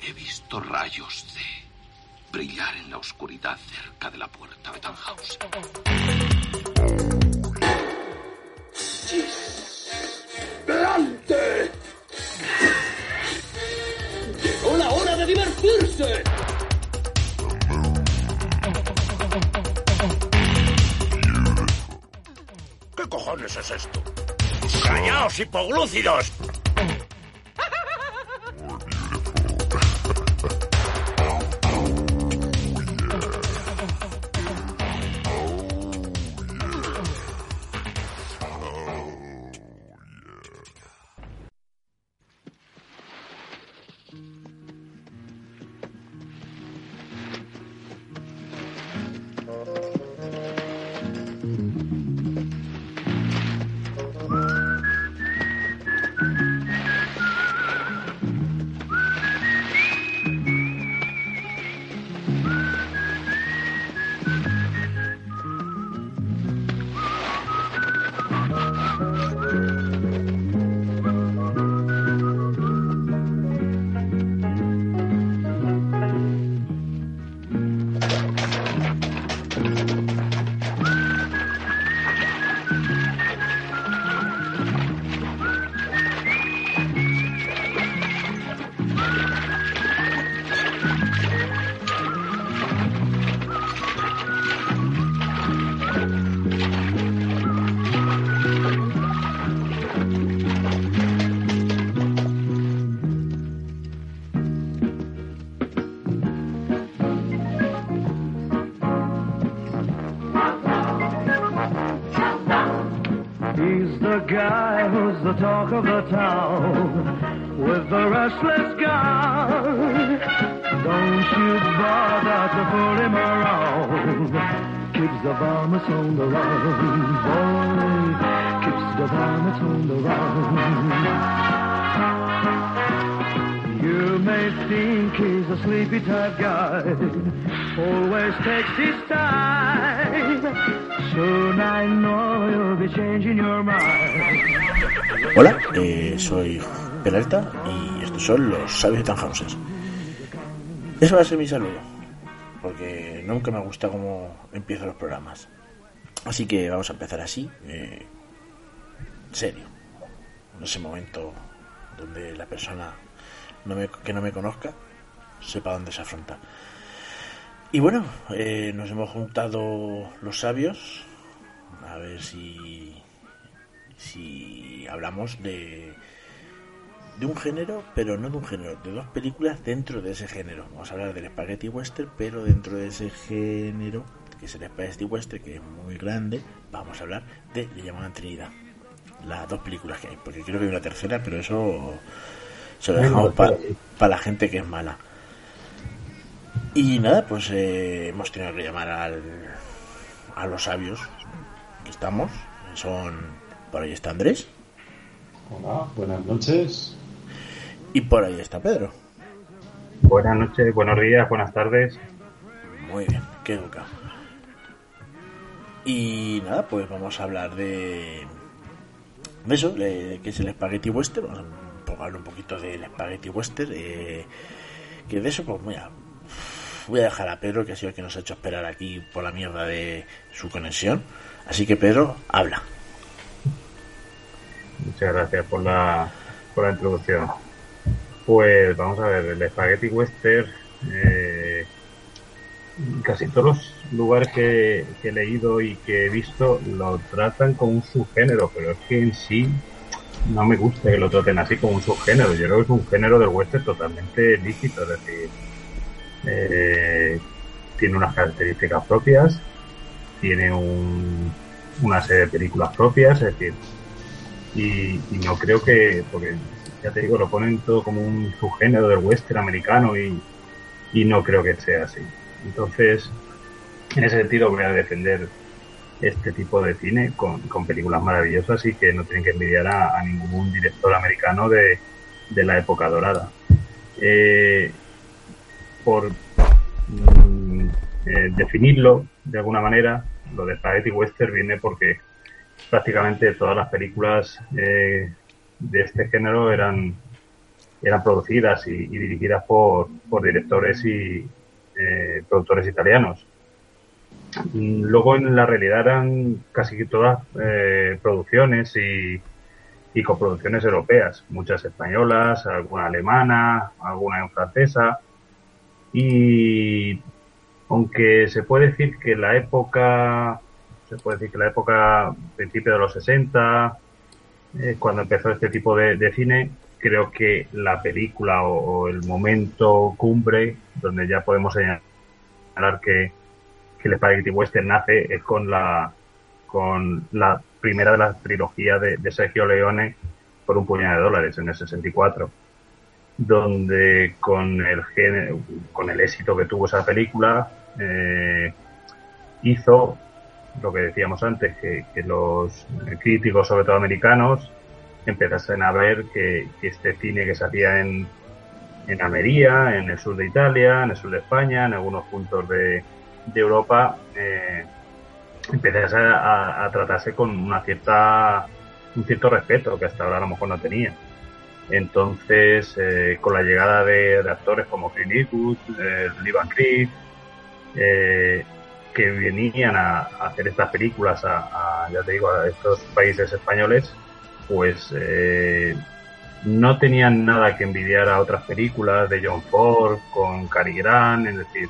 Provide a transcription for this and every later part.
He visto rayos de brillar en la oscuridad cerca de la puerta de Tannhaus. ¡Delante! ¡Llegó la hora de divertirse! ¿Qué cojones es esto? ¡Callaos, hipoglúcidos! Talk of the town with the restless guy. Don't you bother to pull him around. Keeps the vomits on the run, boy. Keeps the vomits on the run. You may think he's a sleepy type guy, always takes his time. Soon I know you'll be changing your mind. Hola, eh, soy Peralta y estos son los sabios de Tannhauses. Ese va a ser mi saludo, porque nunca me gusta cómo empiezo los programas. Así que vamos a empezar así, eh, serio, en ese momento donde la persona que no me conozca sepa dónde se afronta. Y bueno, eh, nos hemos juntado los sabios, a ver si si hablamos de, de un género, pero no de un género, de dos películas dentro de ese género. Vamos a hablar del Spaghetti Western, pero dentro de ese género, que es el Spaghetti Western, que es muy grande, vamos a hablar de Le llaman Trinidad. Las dos películas que hay, porque creo que hay una tercera, pero eso se lo dejamos para la gente que es mala. Y nada, pues eh, hemos tenido que llamar al, a los sabios que estamos. Son por ahí está Andrés. Hola, buenas noches. Y por ahí está Pedro. Buenas noches, buenos días, buenas tardes. Muy bien, qué educado. Y nada, pues vamos a hablar de, de eso, que es el Spaghetti Western. Vamos a hablar un poquito del Spaghetti Western. Eh, que de eso, pues mira, voy a dejar a Pedro, que ha sido el que nos ha hecho esperar aquí por la mierda de su conexión. Así que Pedro, habla. Muchas gracias por la, por la introducción. Pues vamos a ver, el Spaghetti Western, eh, casi todos los lugares que, he leído y que he visto lo tratan como un subgénero, pero es que en sí no me gusta que lo traten así como un subgénero. Yo creo que es un género del western totalmente lícito, es decir, eh, tiene unas características propias, tiene un, una serie de películas propias, es decir, y, no creo que, porque ya te digo, lo ponen todo como un subgénero del western americano y, y no creo que sea así. Entonces, en ese sentido voy a defender este tipo de cine con, con películas maravillosas y que no tienen que envidiar a, a ningún director americano de, de la época dorada. Eh, por mm, eh, definirlo de alguna manera, lo de Spaghetti Western viene porque prácticamente todas las películas eh, de este género eran eran producidas y, dirigidas por, por directores y eh, productores italianos. Luego en la realidad eran casi todas eh, producciones y, y coproducciones europeas, muchas españolas, alguna alemana, alguna en francesa. Y aunque se puede decir que la época, se puede decir que la época, principio de los 60, eh, cuando empezó este tipo de, cine, creo que la película o, el momento cumbre, donde ya podemos señalar que, que el Spaghetti Western nace es con la con la primera de la trilogía de, Sergio Leone por un puñado de dólares en el 64 donde con el con el éxito que tuvo esa película eh, hizo lo que decíamos antes que, que los críticos sobre todo americanos empezasen a ver que, este cine que se hacía en, en Almería, en el sur de Italia, en el sur de España, en algunos puntos de, Europa, eh, empezase a, a, tratarse con una cierta, un cierto respeto que hasta ahora a lo mejor no tenía. Entonces, eh, con la llegada de, actores como Clint Eastwood, eh, Cleef, eh, que venían a, hacer estas películas a, ya te digo, a estos países españoles, pues eh, no tenían nada que envidiar a otras películas de John Ford con Cary Grant, es decir,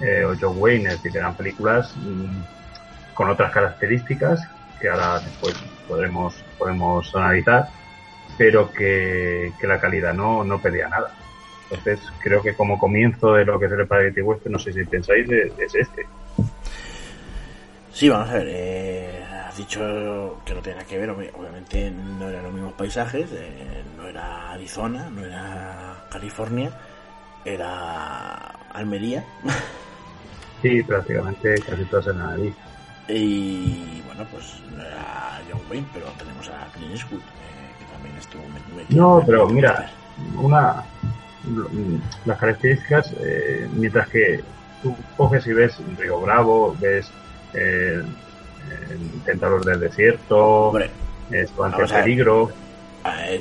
eh, o John Wayne, es decir, eran películas mmm, con otras características que ahora después podremos, podemos analizar, pero que, que la calidad no, no pedía nada. Entonces, creo que como comienzo de lo que es el Spaghetti Western, no sé si pensáis, es este. Sí, vamos a ver. Eh, has dicho que no tenía que ver, obviamente no eran los mismos paisajes, eh, no era Arizona, no era California, era Almería. Sí, prácticamente casi todas en Madrid. Y bueno, pues no era John Wayne, pero tenemos a Clint Eastwood, eh, que también estuvo metido. No, pero mira, una las características, eh, mientras que tú coges y ves Río Bravo, ves eh, Tentador del Desierto, Hombre, Estudiante Peligro,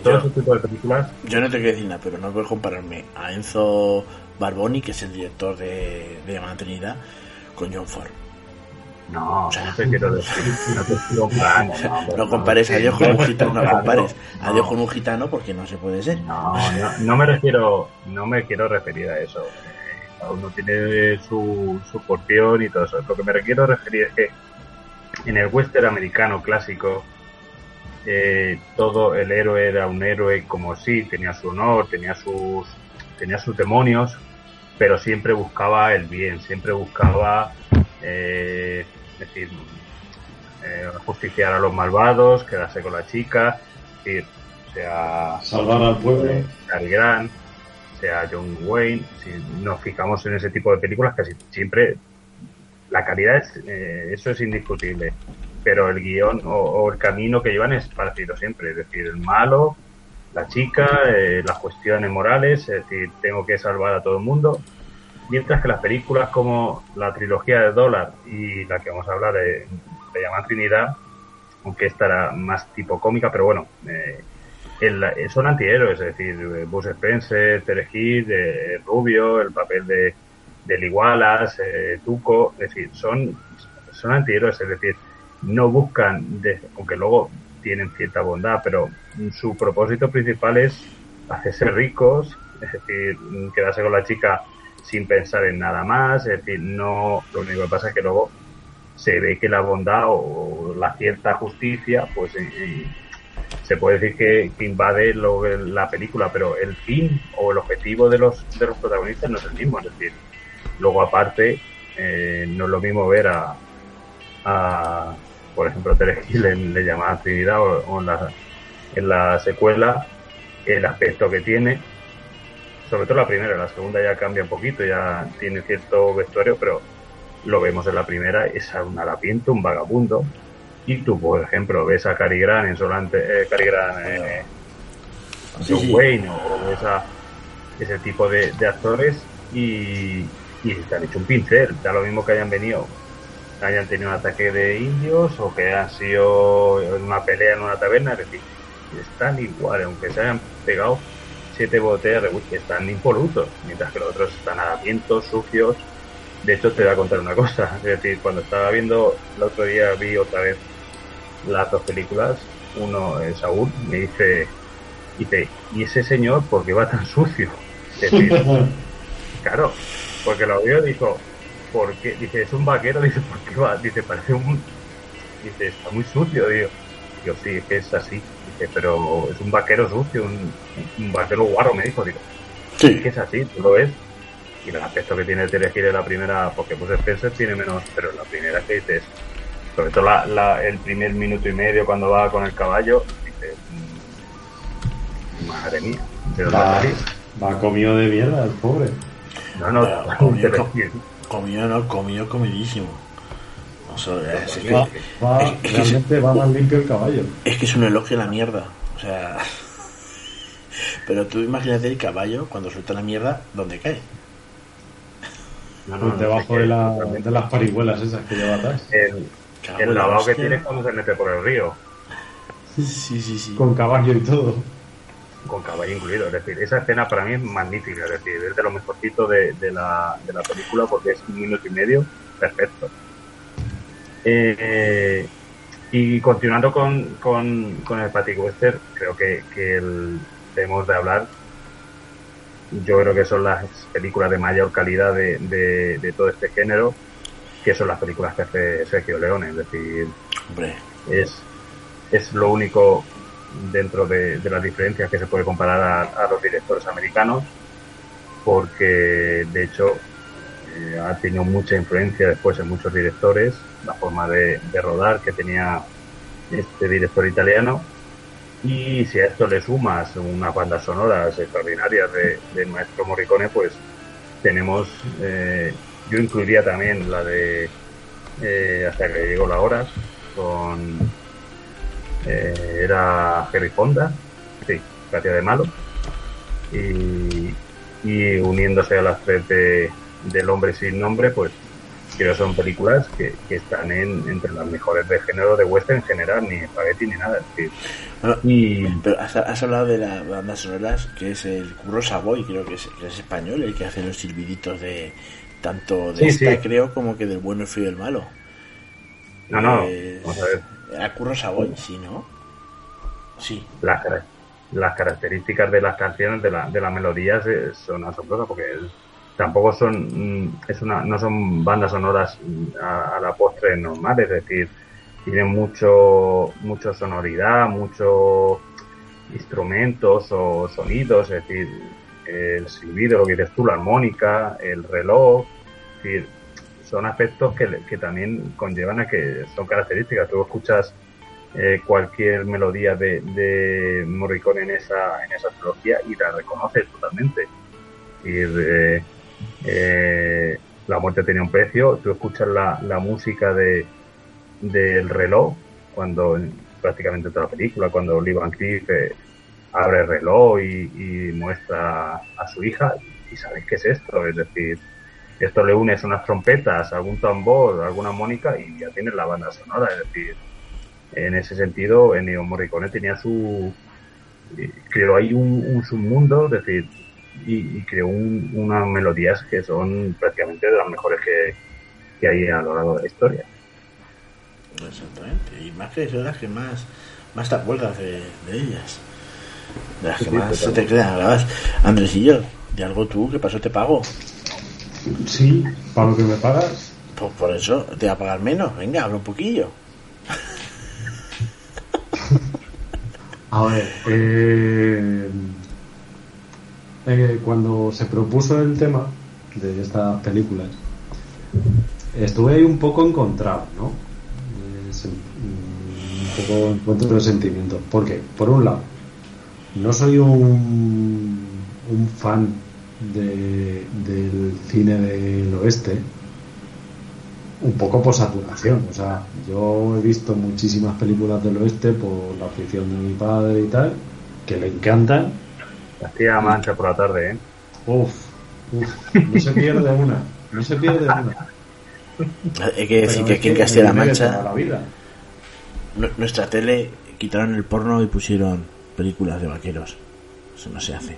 todo yo, ese tipo de películas. Yo no te quiero decir nada, pero no puedo compararme a Enzo Barboni, que es el director de, de Llamada Trinidad, con John Ford. No, o sea, no te quiero decir, no te quiero comparar, no, no, compares a Dios con un gitano, no compares a Dios con un gitano porque no se puede ser. No, no, no me refiero, no me quiero referir a eso. Cada uno tiene su, su porción y todo eso. Lo que me quiero referir es que en el western americano clásico, eh, todo el héroe era un héroe como sí, tenía su honor, tenía sus, tenía sus demonios, pero siempre buscaba el bien, siempre buscaba, eh, es decir, eh, justiciar a los malvados, quedarse con la chica, es decir, sea salvar al pueblo, Cary Grant, sea John Wayne, si nos fijamos en ese tipo de películas, casi siempre la calidad es, eh, eso es indiscutible, pero el guion o, el camino que llevan es parecido siempre, es decir, el malo, la chica, eh, las cuestiones morales, es decir, tengo que salvar a todo el mundo, mientras que las películas como la trilogía de Dólar y la que vamos a hablar de, de llamar Trinidad, aunque esta era más tipo cómica, pero bueno, eh, el, son antihéroes, es decir, Bruce Spencer, Terry eh, Rubio, el papel de del Igualas, eh, Tuco, es decir, son, son antihéroes, es decir, no buscan, aunque luego tienen cierta bondad, pero su propósito principal es hacerse ricos, es decir, quedarse con la chica sin pensar en nada más, es decir, no, lo único que pasa es que luego se ve que la bondad o la cierta justicia, pues eh, se puede decir que, invade la película, pero el fin o el objetivo de los, de los protagonistas no es el mismo, es decir, Luego, aparte, eh, no es lo mismo ver a, a por ejemplo, Tere Hill en Le llamada Trinidad o, o en, la, en, la, secuela el aspecto que tiene, sobre todo la primera, la segunda ya cambia un poquito, ya tiene cierto vestuario, pero lo vemos en la primera, es un harapiento, un vagabundo, y tú, por ejemplo, ves a Cary Grant en Solante, eh, Cary Grant eh, Sí. Wayne o ves a ese tipo de, de actores y, y te han hecho un pincel, da lo mismo que hayan venido, hayan tenido un ataque de indios o que hayan sido en una pelea en una taberna, es decir, están igual, aunque se hayan pegado siete botellas de whisky, están impolutos, mientras que los otros están harapientos, sucios. De hecho, te voy a contar una cosa, es decir, cuando estaba viendo, el otro día vi otra vez las dos películas, uno, eh, Saúl, me dice, dice, ¿y ese señor por qué va tan sucio? Es decir, claro, porque lo vio y dijo, ¿por qué? Dice, es un vaquero, dice, ¿por qué va? Dice, parece un... Dice, está muy sucio, digo. Digo, sí, es que es así. Dice, pero es un vaquero sucio, un, un vaquero guarro, me dijo. Digo, Sí. que es así, tú lo ves. Y el aspecto que tiene Telegir en la primera, porque pues Spencer tiene menos, pero la primera que dices, sobre todo la, la- el primer minuto y medio cuando va con el caballo, dices, madre mía, ¿de dónde Va, va comido de mierda el pobre. No, no, Pero comió, no, comió comidísimo. O sea, es, que, Va, va- es- es que realmente va más limpio el caballo. es que es un elogio a la mierda. O sea. Pero tú imagínate el caballo cuando suelta la mierda, ¿dónde cae? No, no, no, debajo de, la- de las parihuelas esas que lleva atrás. El, Cago el lavado que tiene es cuando se mete por el río, Sí, sí, sí. Con caballo y todo. con caballo incluido. Es decir, esa escena para mí es magnífica, es decir, es de lo mejorcito de, de, la, de la película porque es un minuto y medio perfecto. Eh, y continuando con, con, con el Patrick Western, creo que, que el, debemos de hablar. Yo creo que son las películas de mayor calidad de, de, de todo este género, que son las películas que hace Sergio Leone. Es decir, Hombre, es, es lo único dentro de, de las diferencias que se puede comparar a, a los directores americanos, porque de hecho eh, ha tenido mucha influencia después en muchos directores, la forma de, de rodar que tenía este director italiano. Y si a esto le sumas unas bandas sonoras extraordinarias de, del maestro Morricone, pues tenemos, eh, yo incluiría también la de eh, Hasta que llegó la hora, con eh, era Harry Fonda, sí, que hacía de malo, y, y uniéndose a las tres de, del hombre sin nombre, pues creo son películas que, que están en, entre las mejores de género de western en general, ni espagueti ni nada. Es decir, Bueno, y pero has, has hablado de las bandas sonoras, que es el Curro Savoy, creo que es, que es español, el que hace los silbiditos de tanto de Sí, esta, sí. creo, como que del bueno, el frío y el malo. no, no, Pues, vamos a ver, Era Curro Savoy, sí, ¿no? Sí. las, las características de las canciones, de, la, de las melodías son asombrosas porque es- tampoco son mm, es una no son bandas sonoras mm, a, a la postre normales, es decir, tienen mucho mucho sonoridad, mucho instrumentos o sonidos, es decir, el silbido, lo que dices tú, la armónica, el reloj, es son aspectos que, que también conllevan a que son características. Tú escuchas eh, cualquier melodía de, de Morricone en esa, en esa trilogía y la reconoces totalmente. Y eh, eh, La muerte tenía un precio, tú escuchas la, la música de del reloj cuando prácticamente toda la película, cuando Lee Van Cleef eh, abre el reloj y, muestra a su hija y sabes qué es esto, es decir, esto le unes unas trompetas, algún tambor, alguna mónica y ya tienes la banda sonora, es decir, en ese sentido, Ennio Morricone tenía su. eh, creó ahí un, un submundo, es decir, y, creó un- unas melodías que son prácticamente de las mejores que, que hay a lo largo de la historia. Exactamente. Y más que son las que más, más te acuerdas de ellas. De las que Sí, más se te quedan. Además, Andresillo, de algo tú, ¿qué pasó? Te pago. Sí, para lo que me pagas. Pues por eso te va a pagar menos. Venga, habla un poquillo. A ver, eh, eh, cuando se propuso el tema de estas películas, estuve ahí un poco encontrado, ¿no? Eh, un poco encuentro de sentimientos. ¿Por qué? Por un lado, no soy un, un fan de- del cine del oeste, un poco por saturación. O sea, yo he visto muchísimas películas del oeste por la afición de mi padre y tal, que le encantan. Castilla Mancha por la tarde, ¿eh? Uf, uf, no se pierde una, no se pierde una. Hay que decir que es aquí en Castilla-La Mancha, la vida. nu- nuestra tele quitaron el porno y pusieron películas de vaqueros. Eso no se hace.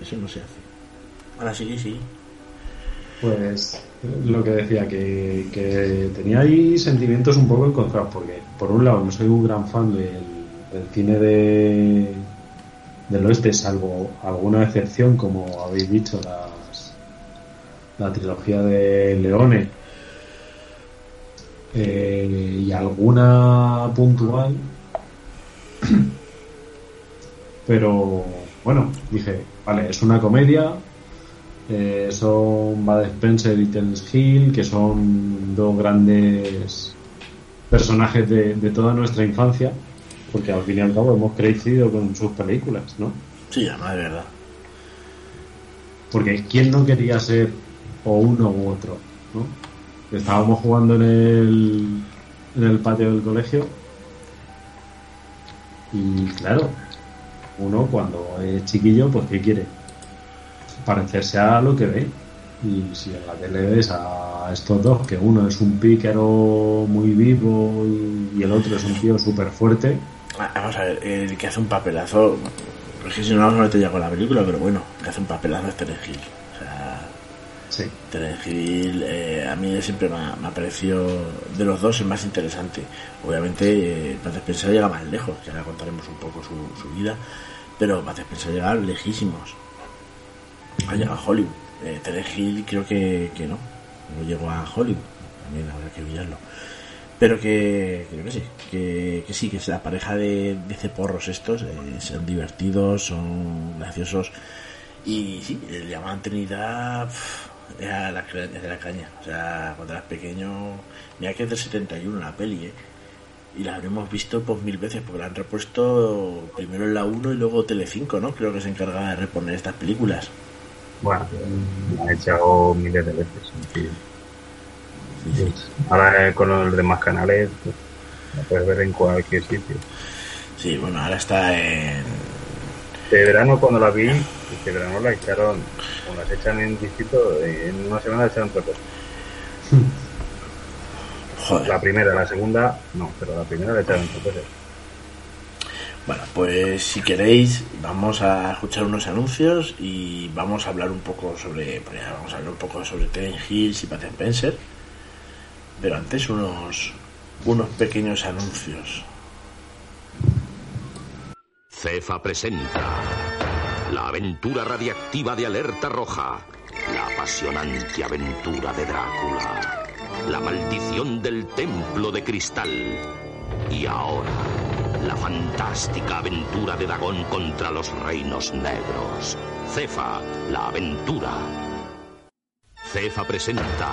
Eso no se hace. Ahora sí, sí. Pues lo que decía, que, que tenía ahí sentimientos un poco encontrados, porque por un lado no soy un gran fan del, del cine de, del oeste, salvo alguna excepción, como habéis dicho, las, la trilogía de Leone eh, y alguna puntual. Pero bueno, dije, vale, es una comedia, eh, son Bud Spencer y Terence Hill, que son dos grandes personajes de, de toda nuestra infancia, porque al fin y al cabo hemos crecido con sus películas, ¿no? Sí, además de verdad. Porque ¿quién no quería ser o uno u otro? ¿no? Estábamos jugando en el, en el patio del colegio y claro, uno cuando es chiquillo, pues ¿qué quiere? Parecerse a lo que ve. Y si en la tele ves a estos dos, que uno es un pícaro muy vivo y, el otro es un tío súper fuerte, Ah, Vamos a ver, el que hace un papelazo. Es que si no meter ya con la película, pero bueno, que hace un papelazo es Terence Hill. Sí. Terence eh, a mí siempre me ha, parecido de los dos el más interesante. Obviamente, eh, Spencer llega más lejos, ya le contaremos un poco su, su vida, pero Bud Spencer llega lejísimos. Ha llegado a Hollywood. Eh, Terence Hill creo que, que no, no llegó a Hollywood, también habrá que mirarlo. Pero que, creo que sí, que, que sí, que la pareja de, de ceporros estos, eh, son divertidos, son graciosos. Y sí, el llamado Trinidad era la, era la caña. O sea, cuando eras pequeño, mira que es del 71 la peli, ¿eh? Y la habremos visto pues mil veces, porque la han repuesto primero en la 1 y luego Telecinco, ¿no? Creo que se encargaba de reponer estas películas. Bueno, la han echado miles de veces. en fin. Ahora con los demás canales, pues, la puedes ver en cualquier sitio. Sí, bueno, ahora está en... Este verano cuando la vi, este verano la echaron, como las echan en distinto, en una semana la echaron tres veces. Joder. La primera, la segunda, no, pero la primera la echaron tres veces. Bueno, pues si queréis, vamos a escuchar unos anuncios y vamos a hablar un poco sobre, pues ya vamos a hablar un poco sobre Terence Hill y Pat Spencer. Pero antes unos, unos pequeños anuncios. Cefa presenta la aventura radiactiva de Alerta Roja, la apasionante aventura de Drácula, la maldición del Templo de Cristal y ahora la fantástica aventura de Dagón contra los Reinos Negros. Cefa, la aventura. Cefa presenta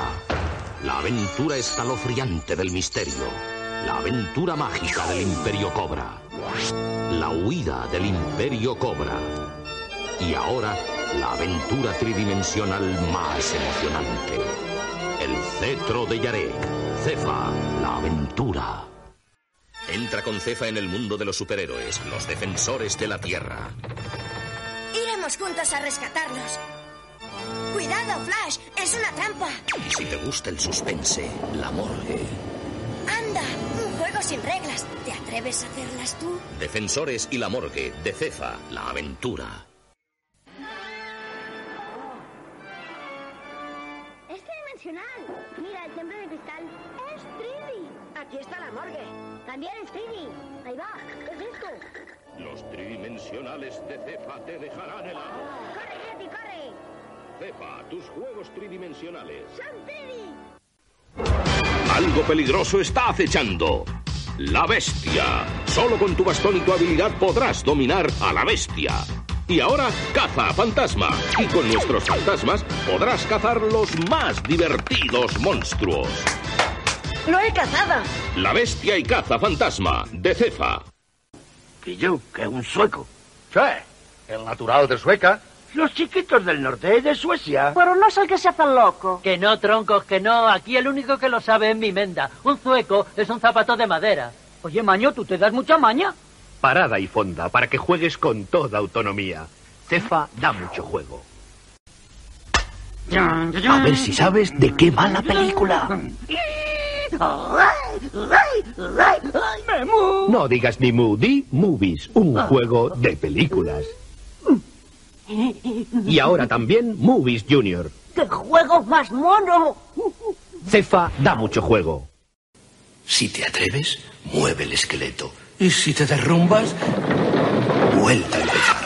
la aventura escalofriante del misterio, la aventura mágica del Imperio Cobra. La huida del Imperio Cobra. Y ahora, la aventura tridimensional más emocionante. El cetro de Yarek. Cefa, la aventura. Entra con Cefa en el mundo de los superhéroes, los defensores de la Tierra. Iremos juntos a rescatarlos. Cuidado, Flash, es una trampa. Y si te gusta el suspense, la morgue. Anda, un juego sin reglas. ¿Te atreves a hacerlas tú? Defensores y la morgue de Cefa, la aventura. Aquí está la morgue. También es 3D. Ahí va. ¿Qué es esto? Los tridimensionales de Cefa te dejarán helado. ¡Corre, Yeti, corre! Cefa, tus juegos tridimensionales. ¡Son 3D! Algo peligroso está acechando. La bestia. Solo con tu bastón y tu habilidad podrás dominar a la bestia. Y ahora caza a fantasma. Y con nuestros fantasmas podrás cazar los más divertidos monstruos. ¡Lo he cazado! La bestia y caza fantasma de Cefa. Y yo, que es un sueco. Sí, el natural de Sueca. Los chiquitos del norte de Suecia. Pero no es el que se hace loco. Que no, troncos, que no. Aquí el único que lo sabe es mi menda. Un zueco es un zapato de madera. Oye, Maño, ¿tú te das mucha maña? Parada y fonda para que juegues con toda autonomía. Cefa da mucho juego. A ver si sabes de qué va la película. No digas ni Moody, Movies, un juego de películas. Y ahora también Movies Junior. ¡Qué juego más mono! Cefa da mucho juego. Si te atreves, mueve el esqueleto. Y si te derrumbas, vuelta a empezar.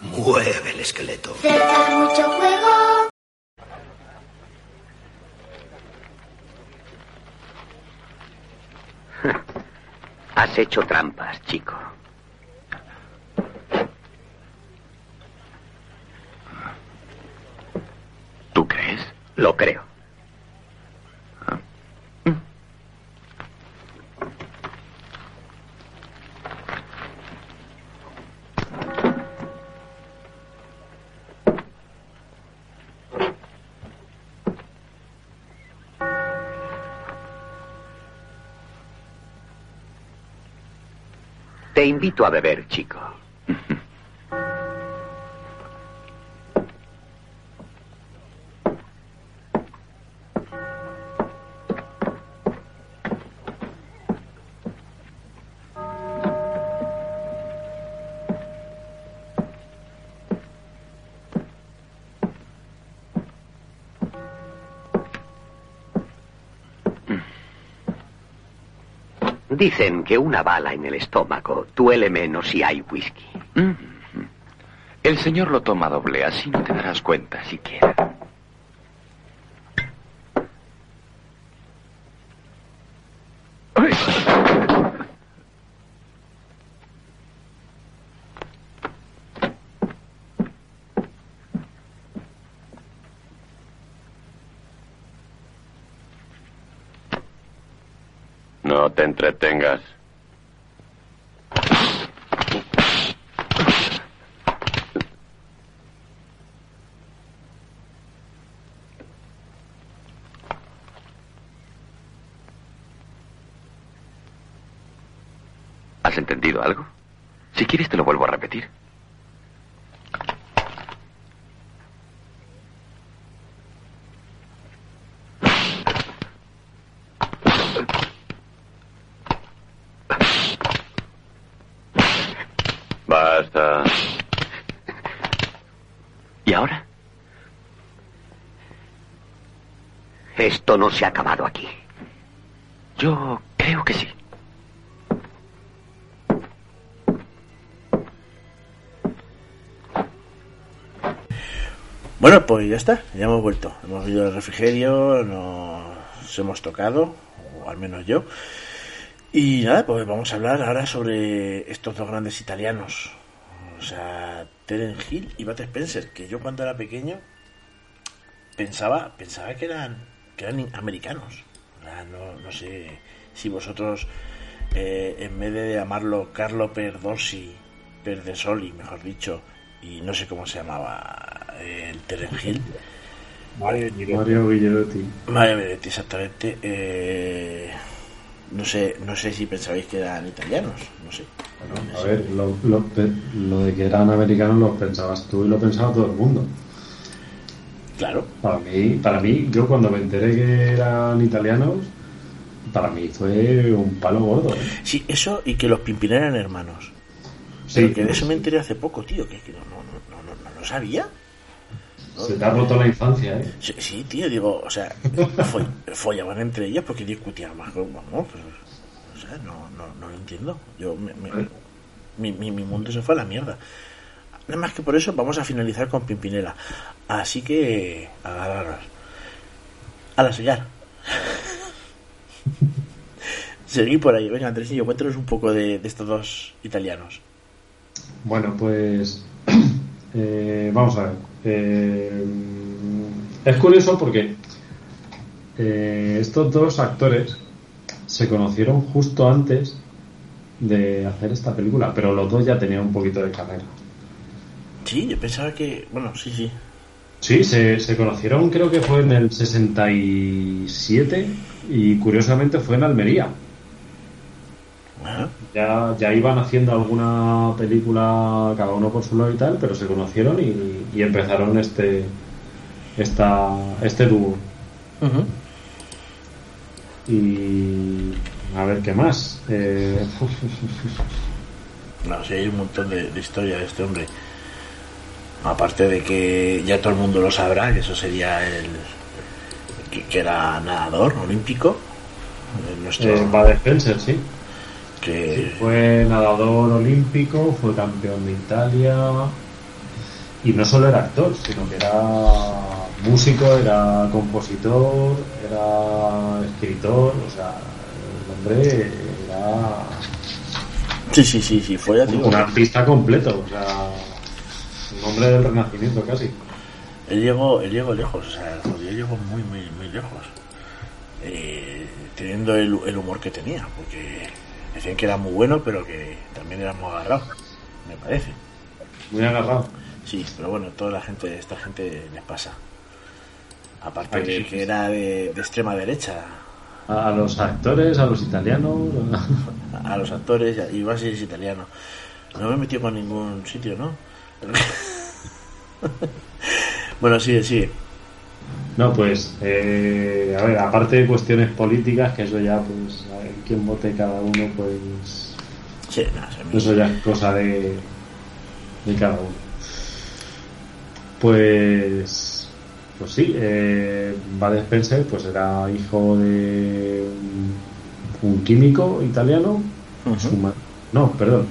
Mueve el esqueleto. Cefa mucho juego. Has hecho trampas, chico. ¿Tú crees? Lo creo. Te invito a beber, chico. Dicen que una bala en el estómago duele menos si hay whisky. Mm. El señor lo toma doble, así no te darás cuenta siquiera. No te entretengas. ¿Has entendido algo? Si quieres te lo vuelvo a repetir. Basta. ¿Y ahora? Esto no se ha acabado aquí. Yo creo que sí. Bueno, pues ya está, ya hemos vuelto. Hemos ido al refrigerio, nos hemos tocado, o al menos yo. Y nada, pues vamos a hablar ahora sobre estos dos grandes italianos. O sea, Terence Hill y Bud Spencer, que yo cuando era pequeño pensaba pensaba que eran que eran americanos. No, no sé si vosotros, eh, en vez de llamarlo Carlo Perdossi, Perdesoli, mejor dicho, y no sé cómo se llamaba eh, el Terence Hill. Mario Guillerotti. Mario Guillerotti, exactamente. Eh, no sé no sé si pensabais que eran italianos, no sé. A ver, lo, lo, lo de que eran americanos lo pensabas tú y lo pensaba todo el mundo. Claro. Para mí, para mí, yo cuando me enteré que eran italianos, para mí fue un palo gordo. ¿eh? Sí, eso y que los Pimpinela eran hermanos. Sí, Pero que de eso me enteré hace poco, tío, que, que no, no, no, no, no, no lo sabía. Se te ha roto la infancia, ¿eh? Sí, sí, tío, digo, o sea, fo- follaban entre ellas porque discutían más. Vamos, pues, o sea, no, no, no lo entiendo. Yo, me- me- mi, mi, mi mundo se fue a la mierda. Nada más que por eso vamos a finalizar con Pimpinela. Así que, agarraros. A la sellar. Seguí por ahí. Venga, Andrés, y yo cuéntanos un poco de, de estos dos italianos. Bueno, pues eh, vamos a ver. Eh, es curioso porque eh, estos dos actores se conocieron justo antes de hacer esta película, pero los dos ya tenían un poquito de carrera. Sí, yo pensaba que. Bueno, sí, sí. Sí, se, se conocieron creo que fue en el 67 y curiosamente fue en Almería. Ya, ya iban haciendo alguna película cada uno por su lado y tal, pero se conocieron y, y empezaron este esta, este dúo. Y a ver qué más. Eh, No, sí, hay un montón de, de historia de este hombre. Aparte de que ya todo el mundo lo sabrá, que eso sería el. que, que era nadador olímpico. eh, Nuestro, eh, Spencer, sí. que Sí, Fue nadador olímpico, fue campeón de Italia y no solo era actor, sino que era músico, era compositor, era escritor, o sea, el hombre era Sí, sí, sí, sí, fue un, un artista completo, o sea, hombre del renacimiento casi. Él llegó, él llegó lejos, o sea, el judío llegó muy, muy, muy lejos. Eh, teniendo el, el humor que tenía, porque decían que era muy bueno, pero que también era muy agarrado, me parece. Muy agarrado. Sí, pero bueno, toda la gente, esta gente les pasa. Aparte de que era de, de extrema derecha, A, los actores, a los italianos, a los actores, y iba a ser italiano. No me he metido con ningún sitio, ¿no? bueno, sigue, sigue. No, pues, eh, a ver, aparte de cuestiones políticas, que eso ya, pues, a ver quién vote cada uno, pues, Sí, no, eso ya es cosa de, de cada uno. Pues, pues sí, eh, Bud Spencer, pues era hijo de un, un químico italiano. su no, perdón,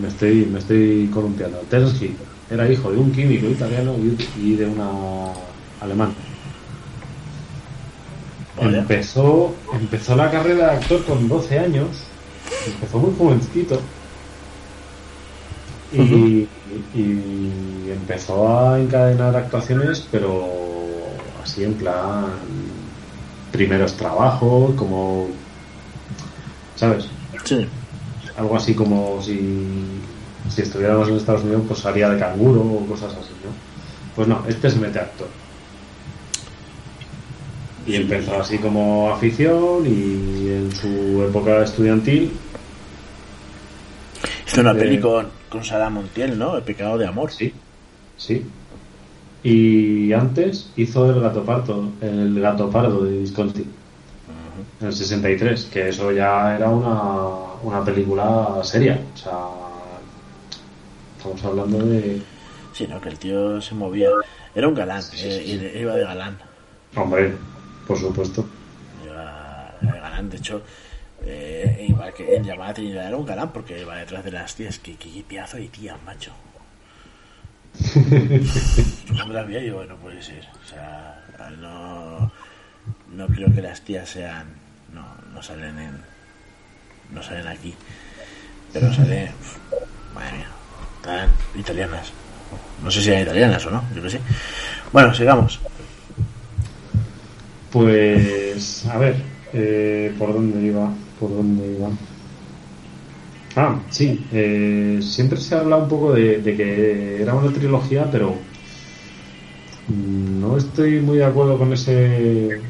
me estoy, me estoy columpiando. Terence Hill era hijo de un químico italiano y, de una alemana. Empezó, empezó la carrera de actor con 12 años, empezó muy jovencito y, y empezó a encadenar actuaciones, pero así en plan primeros trabajos, como, ¿sabes? Sí. Algo así como si, si estuviéramos en Estados Unidos, pues haría de canguro o cosas así, ¿no? Pues no, este se mete actor. Y empezó así como afición y en su época estudiantil Hizo una peli con, con Sara Montiel, ¿no? El pecado de amor. Sí. Sí. Y antes hizo el gato pardo, el gato pardo de Visconti. En el 63, que eso ya era una, una película seria. O sea, estamos hablando de. Sí, ¿no? Que el tío se movía. Era un galán, eh, iba de galán. Hombre, por supuesto. Iba de galán, de hecho, eh, iba que en llamada Trinidad era un galán porque iba detrás de las tías. Que, que pedazo de tía, macho. Yo me las y digo, no puede ser. O sea, no, no creo que las tías sean. No, no salen en. No salen aquí. Pero salen. Madre mía. Están italianas. No sé si eran italianas o no, yo que sé. Bueno, sigamos. Pues, a ver, eh, ¿por dónde iba? ¿Por dónde iba? Ah, sí, eh, siempre se habla un poco de, de que era una trilogía, pero no estoy muy de acuerdo con ese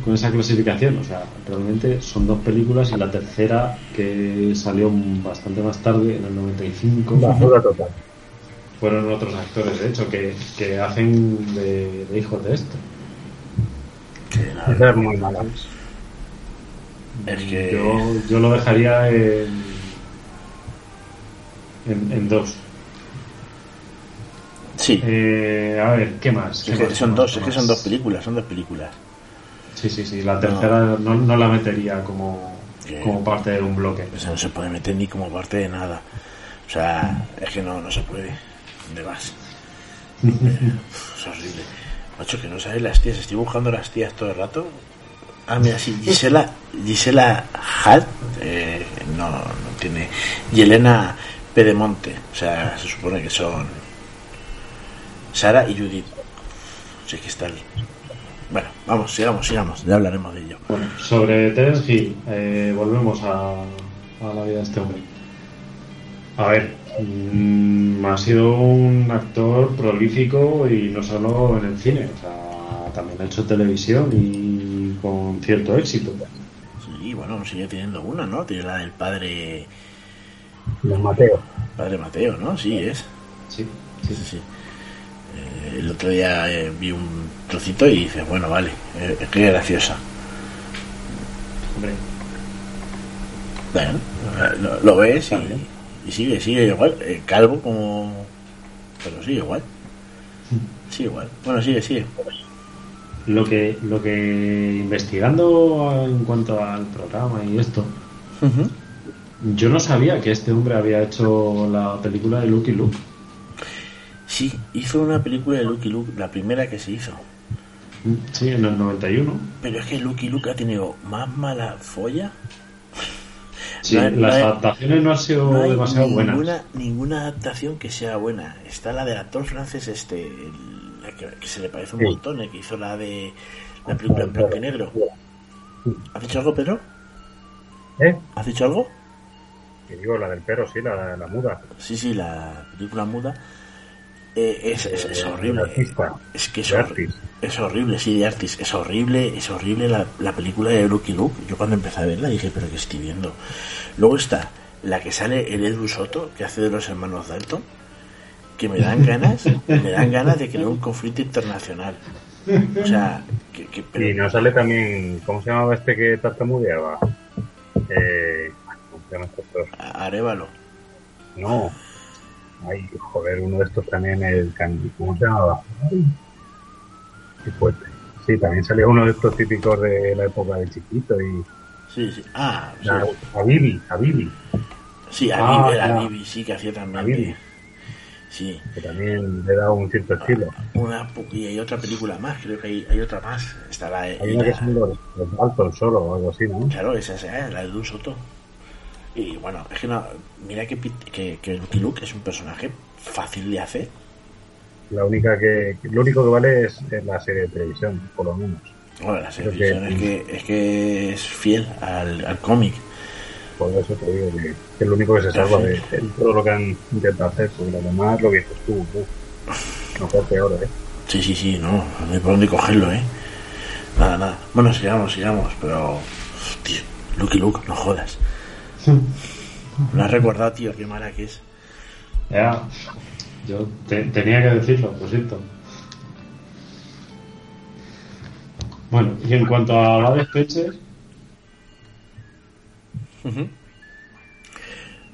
con esa clasificación. O sea, realmente son dos películas y la tercera que salió bastante más tarde, en el 95, Basura total. fueron otros actores, de hecho, que, que hacen de, de hijos de esto. Es muy mala. Es que. Yo, yo lo dejaría en, en, en dos. Sí. Eh, a ver, ¿qué más? ¿Qué Es que más? son ¿Qué dos, más? es ¿Qué que son dos películas, son dos películas. Sí, sí, sí. La tercera no, no la metería como, Que- como parte de un bloque. O sea, no se puede meter ni como parte de nada. O sea, es que no, no se puede. ¿Dónde vas? Eh, es horrible. Macho, que no sabes las tías. Estoy buscando las tías todo el rato. Ah, mira, sí, Gisela, Gisela Had, eh, no, no tiene. Y Elena Pedemonte. O sea, se supone que son Sara y Judith. Sí que están. Bueno, vamos, sigamos, sigamos. Ya hablaremos de ello. Bueno, sobre Terence Hill, eh, volvemos a, a la vida de este hombre. A ver, mm, ha sido un actor prolífico y no solo en el cine, o sea, también ha hecho televisión y con cierto éxito. Sí, bueno, sigue teniendo una, ¿no? Tiene la del padre. Don Mateo. Padre Mateo, ¿no? Sí, es. Sí, sí, sí. El otro día eh, vi un trocito y dices, bueno, vale, eh, es que graciosa. Hombre. Bueno, lo, lo ves y, y sigue, sigue igual. eh, calvo como. Pero sigue igual. Sigue igual. Bueno, sigue, sigue. Lo que, lo que investigando en cuanto al programa y esto, yo no sabía que este hombre había hecho la película de Lucky Luke. Sí, hizo una película de Lucky Luke, la primera que se hizo. Sí, en el 91. Pero es que Lucky Luke ha tenido más mala folla. Sí, No las no hay- adaptaciones no han sido no hay demasiado ninguna, buenas. Ninguna adaptación que sea buena. Está la del actor francés este, el- la que, que se le parece un Sí. montón, el que hizo la de la película en blanco y negro. ¿Has dicho algo, Pedro? ¿Eh? ¿Has dicho algo? Y digo, la del perro, sí, la, la muda. Sí, sí, la película muda. Eh, es, es, es horrible. Es que es, hor- es horrible, sí, de Artis. Es horrible, es horrible la, la película de Lucky Luke. Yo cuando empecé a verla dije, pero ¿qué estoy viendo? Luego está la que sale el Edu Soto, que hace de los hermanos Dalton, que me dan ganas, me dan ganas de crear un conflicto internacional. O sea, que, que- pero- Y nos sale también, ¿cómo se llamaba este que tartamudeaba? Eh, ¿Cómo se llama este actor? Arevalo. No. Ay, joder, uno de estos también, el can- ¿cómo se llamaba? Ay, Qué fuerte. Sí, también salió uno de estos típicos de la época de chiquito y... Sí, sí. Ah, sí. La- a Bibi, a Bibi. Sí, a Ah, Bibi, ya. Bibi, sí, que hacía también. A Bibi. Sí. Que también le da un cierto estilo. Una, y hay otra película más, creo que hay, hay otra más. Está la, Hay una que son los, los Dalton solo o algo así, ¿no? Claro, esa es eh, la de Dun Soto. Y bueno, es que no, mira que, que, que Lucky Luke es un personaje fácil de hacer. La única que, lo único que vale es, es la serie de televisión, por lo menos. Bueno, la Creo televisión es que, es que es fiel al, al cómic. Por eso te digo que, es lo único que se salva de, de todo lo que han intentado hacer. Porque lo demás, lo que dices tú, uf, mejor peor, ¿eh? Sí, sí, sí, no, no hay por dónde cogerlo, ¿eh? Nada, nada. Bueno, sigamos, sigamos, pero... Lucky Luke, no jodas. Me has recordado, tío, qué mala que es. Ya, yo te- tenía que decirlo, por cierto. Bueno, y en cuanto a Spencer, Ujú.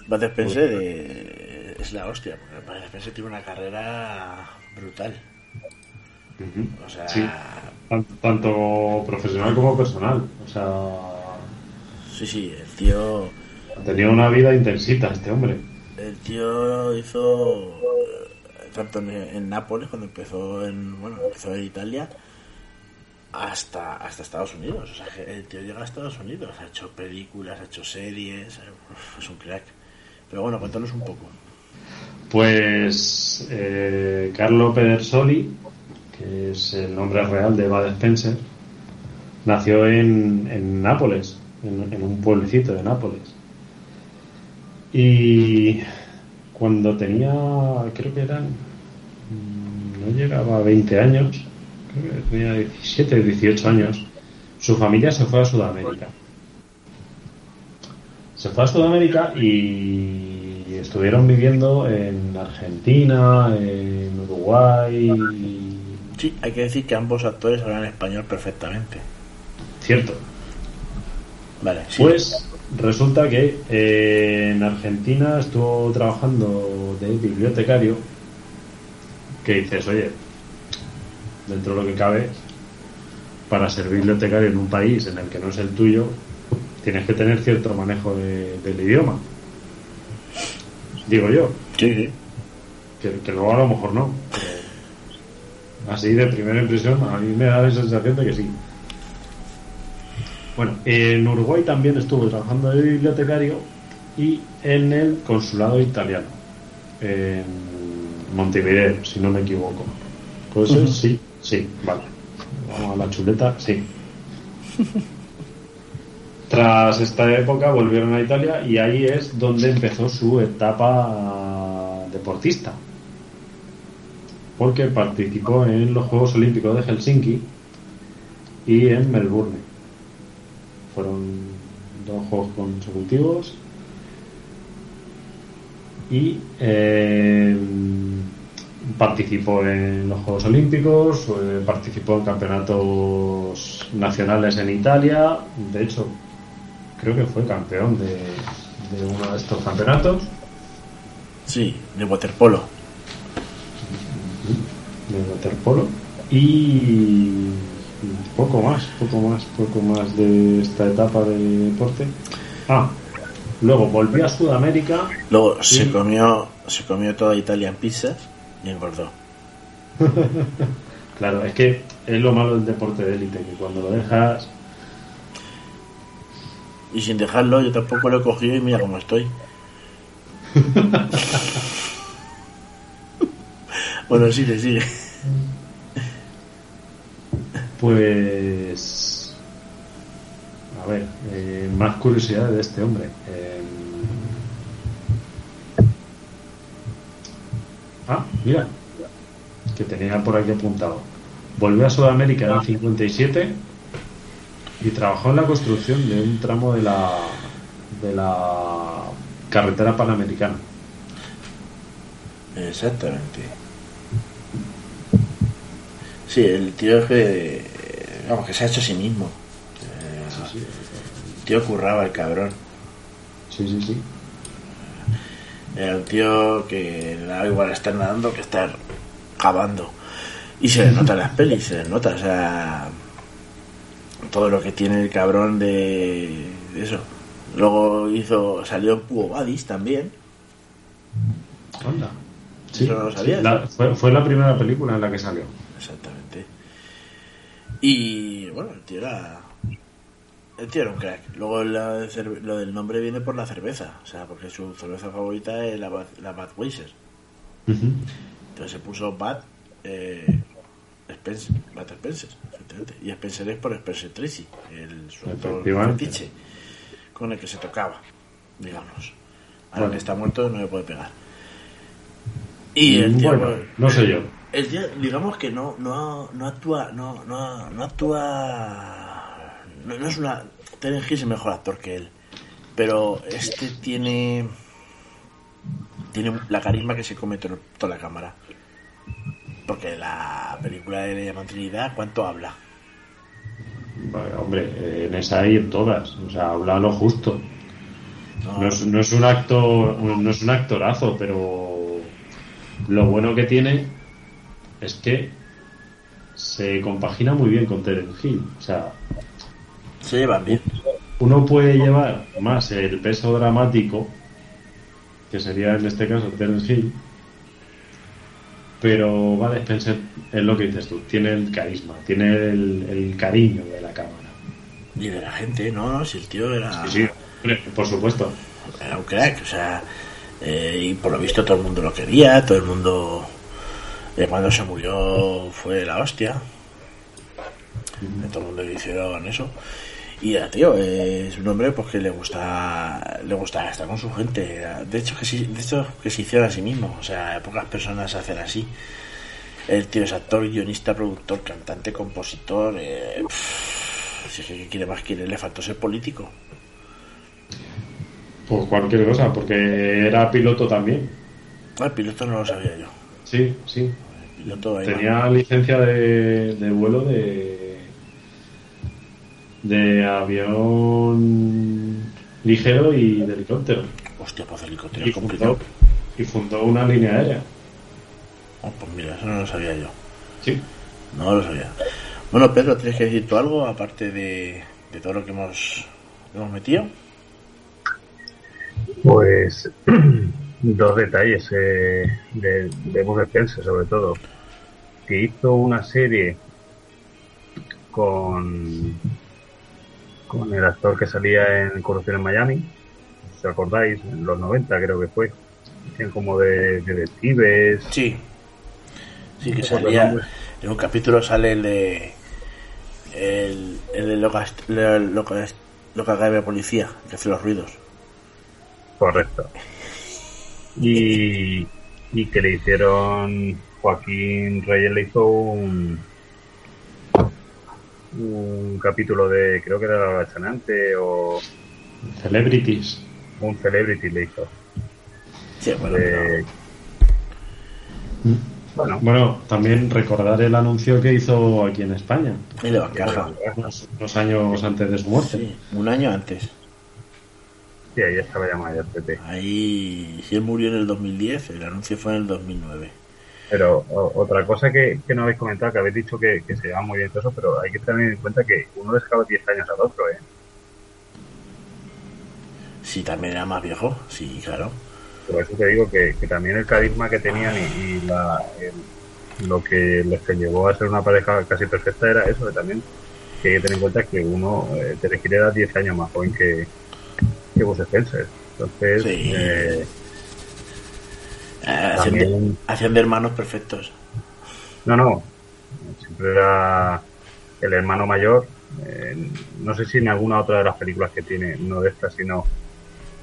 Bud Spencer eh, es la hostia, porque Bud Spencer tiene una carrera brutal. O sea, sí, tan- tanto profesional como personal. O sea, sí, sí, el tío, tenía una vida intensita este hombre. el tío hizo eh, tanto en, en Nápoles cuando empezó en, bueno, empezó en Italia hasta hasta Estados Unidos. O sea, el tío llega a Estados Unidos, ha hecho películas, ha hecho series, eh, es un crack. Pero bueno, cuéntanos un poco. Pues eh, Carlo Pedersoli, que es el nombre real de Bud Spencer, nació en, en Nápoles, en, en un pueblecito de Nápoles. Y cuando tenía, creo que eran, mm, no llegaba a 20 años, creo que tenía 17 o 18 años, su familia se fue a Sudamérica. Se fue a Sudamérica y estuvieron viviendo en Argentina, en Uruguay. Sí, hay que decir que ambos actores hablan español perfectamente. Cierto. Vale, sí. Pues resulta que eh, en Argentina estuvo trabajando de bibliotecario. Que dices, oye, dentro de lo que cabe, para ser bibliotecario en un país en el que no es el tuyo, tienes que tener cierto manejo de- del idioma. Digo yo. Sí, sí. Que, que luego a lo mejor no. pero así de primera impresión, a mí me da la sensación de que sí. Bueno, en Uruguay también estuvo trabajando de bibliotecario y en el consulado italiano, en Montevideo, si no me equivoco. ¿Puede ser? Ujú. Sí, sí, vale. Vamos a la chuleta, sí. Tras esta época volvieron a Italia y ahí es donde empezó su etapa deportista. Porque participó en los Juegos Olímpicos de Helsinki y en Melbourne. Fueron dos juegos consecutivos. Y eh, participó en los Juegos Olímpicos, eh, participó en campeonatos nacionales en Italia. De hecho, creo que fue campeón de, de uno de estos campeonatos. Sí, de waterpolo. De waterpolo. Y poco más, poco más, poco más de esta etapa de deporte. Ah, luego volvió a Sudamérica. Luego se comió se comió toda Italia en pizzas y engordó. claro, es que es lo malo del deporte de élite, que cuando lo dejas Y sin dejarlo, yo tampoco lo he cogido y mira cómo estoy. bueno, sigue, sigue. Pues. A ver, eh, más curiosidades de este hombre. Eh, Ah, mira, que tenía por aquí apuntado. Volvió a Sudamérica en el 57 y trabajó en la construcción de un tramo de la de la carretera panamericana. Exactamente. Sí, el tío es que. Vamos, que se ha hecho a sí mismo. Eh, El tío curraba el cabrón. Sí, sí, sí. Era un tío que le daba igual estar nadando que estar cavando. Y se le nota en las pelis, se le nota, o sea. Todo lo que tiene el cabrón de, de eso. Luego hizo. Salió Pugo Badis también. Anda. Eso no lo sabías. La- fue, fue la primera película en la que salió. Exactamente. Y bueno, el tío era. El tío era un crack. Luego la de cerve- lo del nombre viene por la cerveza. O sea, porque su cerveza favorita es la, Bud- la Budweiser. Entonces se puso Bud eh, Spencer, Bud Spencer. Y Spencer es por Spencer Tracy, el su fetiche con el que se tocaba, digamos. Ahora Bueno. que está muerto no le puede pegar. Y el tío, Bueno, no sé yo. El tío, digamos que no, no, no actúa, no, no, no actúa, no, no es una, Terence Hill es mejor actor que él, pero este tiene, tiene la carisma que se come to- toda la cámara, porque la película de Llama Trinidad, ¿cuánto habla? Vale, hombre, en esa y en todas. O sea, habla lo justo. No es, no es un actor, no es un actorazo, pero lo bueno que tiene es que se compagina muy bien con Terence Hill. O sea, Se llevan bien. uno puede llevar más el peso dramático, que sería en este caso Terence Hill, pero va a Spencer es lo que dices tú, tiene el carisma, tiene el, el cariño de la cámara. Y de la gente, no, no, si el tío era, Sí, sí, por supuesto. era un crack, o sea, eh, y por lo visto todo el mundo lo quería, todo el mundo, eh, cuando se murió fue la hostia, Eh, todo el mundo le hicieron eso. Y era, tío, es un hombre pues que le gusta le gusta estar con su gente. De hecho que sí, de hecho que se hicieron a sí mismo, o sea, pocas personas hacen así. El tío es actor, guionista, productor, cantante, compositor. Eh, pff, si es que ¿qué quiere más quiere, le faltó ser político. Por cualquier cosa, porque era piloto también. Ah, el piloto no lo sabía yo. Sí, sí. Tenía licencia de, de vuelo de de avión ligero y de helicóptero. Hostia, pues helicóptero Y es complicado. fundó, y fundó una línea aérea. Oh, pues mira, eso no lo sabía yo. Sí. No lo sabía. Bueno, Pedro, ¿tienes que decir tú algo aparte de, de todo lo que hemos, hemos metido? Pues dos detalles eh, de, de Spencer, sobre todo. Que hizo una serie con, con el actor que salía en Corrupción en Miami. ¿Os acordáis? En los 90 creo que fue. Como de, de detectives. Sí. Sí, que el salía. En un capítulo sale el de. El, el de el loca de policía, que hace los ruidos. Correcto. Y, y que le hicieron Joaquín Reyes le hizo un un capítulo de creo que era la chanante o Celebrities. un celebrity le hizo Sí, bueno, De- Bueno, bueno, también recordar el anuncio que hizo aquí en España. Y de Bancaja. Unos, unos años antes de su muerte. Sí, un año antes. Sí ahí estaba ya mayor Pepe Ahí, si él murió en el 2010, el anuncio fue en el 2009. Pero o- otra cosa que, que no habéis comentado, que habéis dicho que, que se lleva muy bien todo eso, pero hay que tener en cuenta que uno le sacaba 10 años al otro, ¿eh? Sí, también era más viejo, sí, claro. Por eso te digo que, que también el carisma que tenían y, y la, el- lo que les que llevó a ser una pareja casi perfecta era eso, que también que hay que tener en cuenta que uno eh, te requiere dar 10 años más joven que, Entonces, Sí. eh, Eh, hacían, de, de hermanos perfectos. No, no. Siempre era el hermano mayor. eh, no sé si en alguna otra de las películas que tiene, no de estas, sino.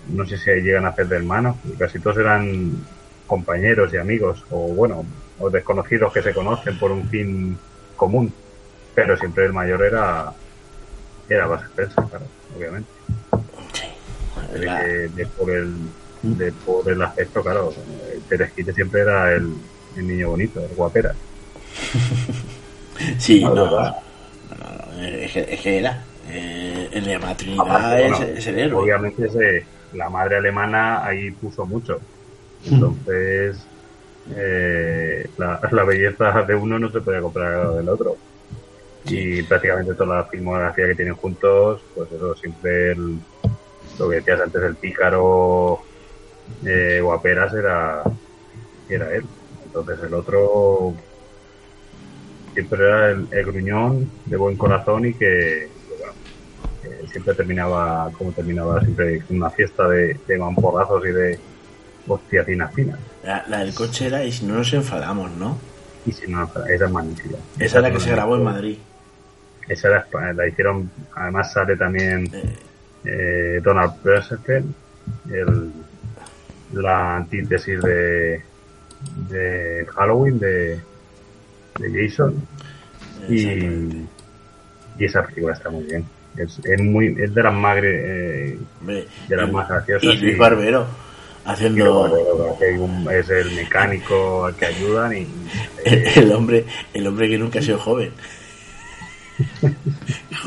No sé si llegan a hacer de hermanos. y Casi todos eran compañeros y amigos, o bueno, o desconocidos que se conocen por un fin común. Pero siempre el mayor era. Era Bas Spencer, claro, obviamente. La- De, de por el, de por el aspecto, claro. eh, Teresquite siempre era el, el niño bonito, el guapera. Sí, no, no, no, es, que, es que era. Eh, de la Trinidad Aparte, es, bueno, es el héroe. Obviamente ese- la madre alemana ahí puso mucho. Entonces, eh, la, la belleza de uno no se puede comprar a la del otro. Y prácticamente toda la filmografía que tienen juntos, pues eso, siempre el- lo que decías antes, el pícaro eh, guaperas era, era él. Entonces el otro siempre era el, el gruñón de buen corazón y que, bueno, siempre terminaba como terminaba siempre una fiesta de, de mamporrazos y de hostiacinas finas. La, la del coche era y si no nos enfadamos, ¿no? Y si no, esa es magnífica. Esa es la que se grabó en Madrid. Esa era, espa- la hicieron, además sale también eh, Donald Pleasant, el, la antítesis de, de Halloween de, de Jason. Y, y esa película está muy bien. Es, es muy, es de las más, eh, de las y- más graciosas. y Luis Barbero haciendo- es el mecánico al que ayudan y, El, el hombre, el hombre que nunca ha sido joven.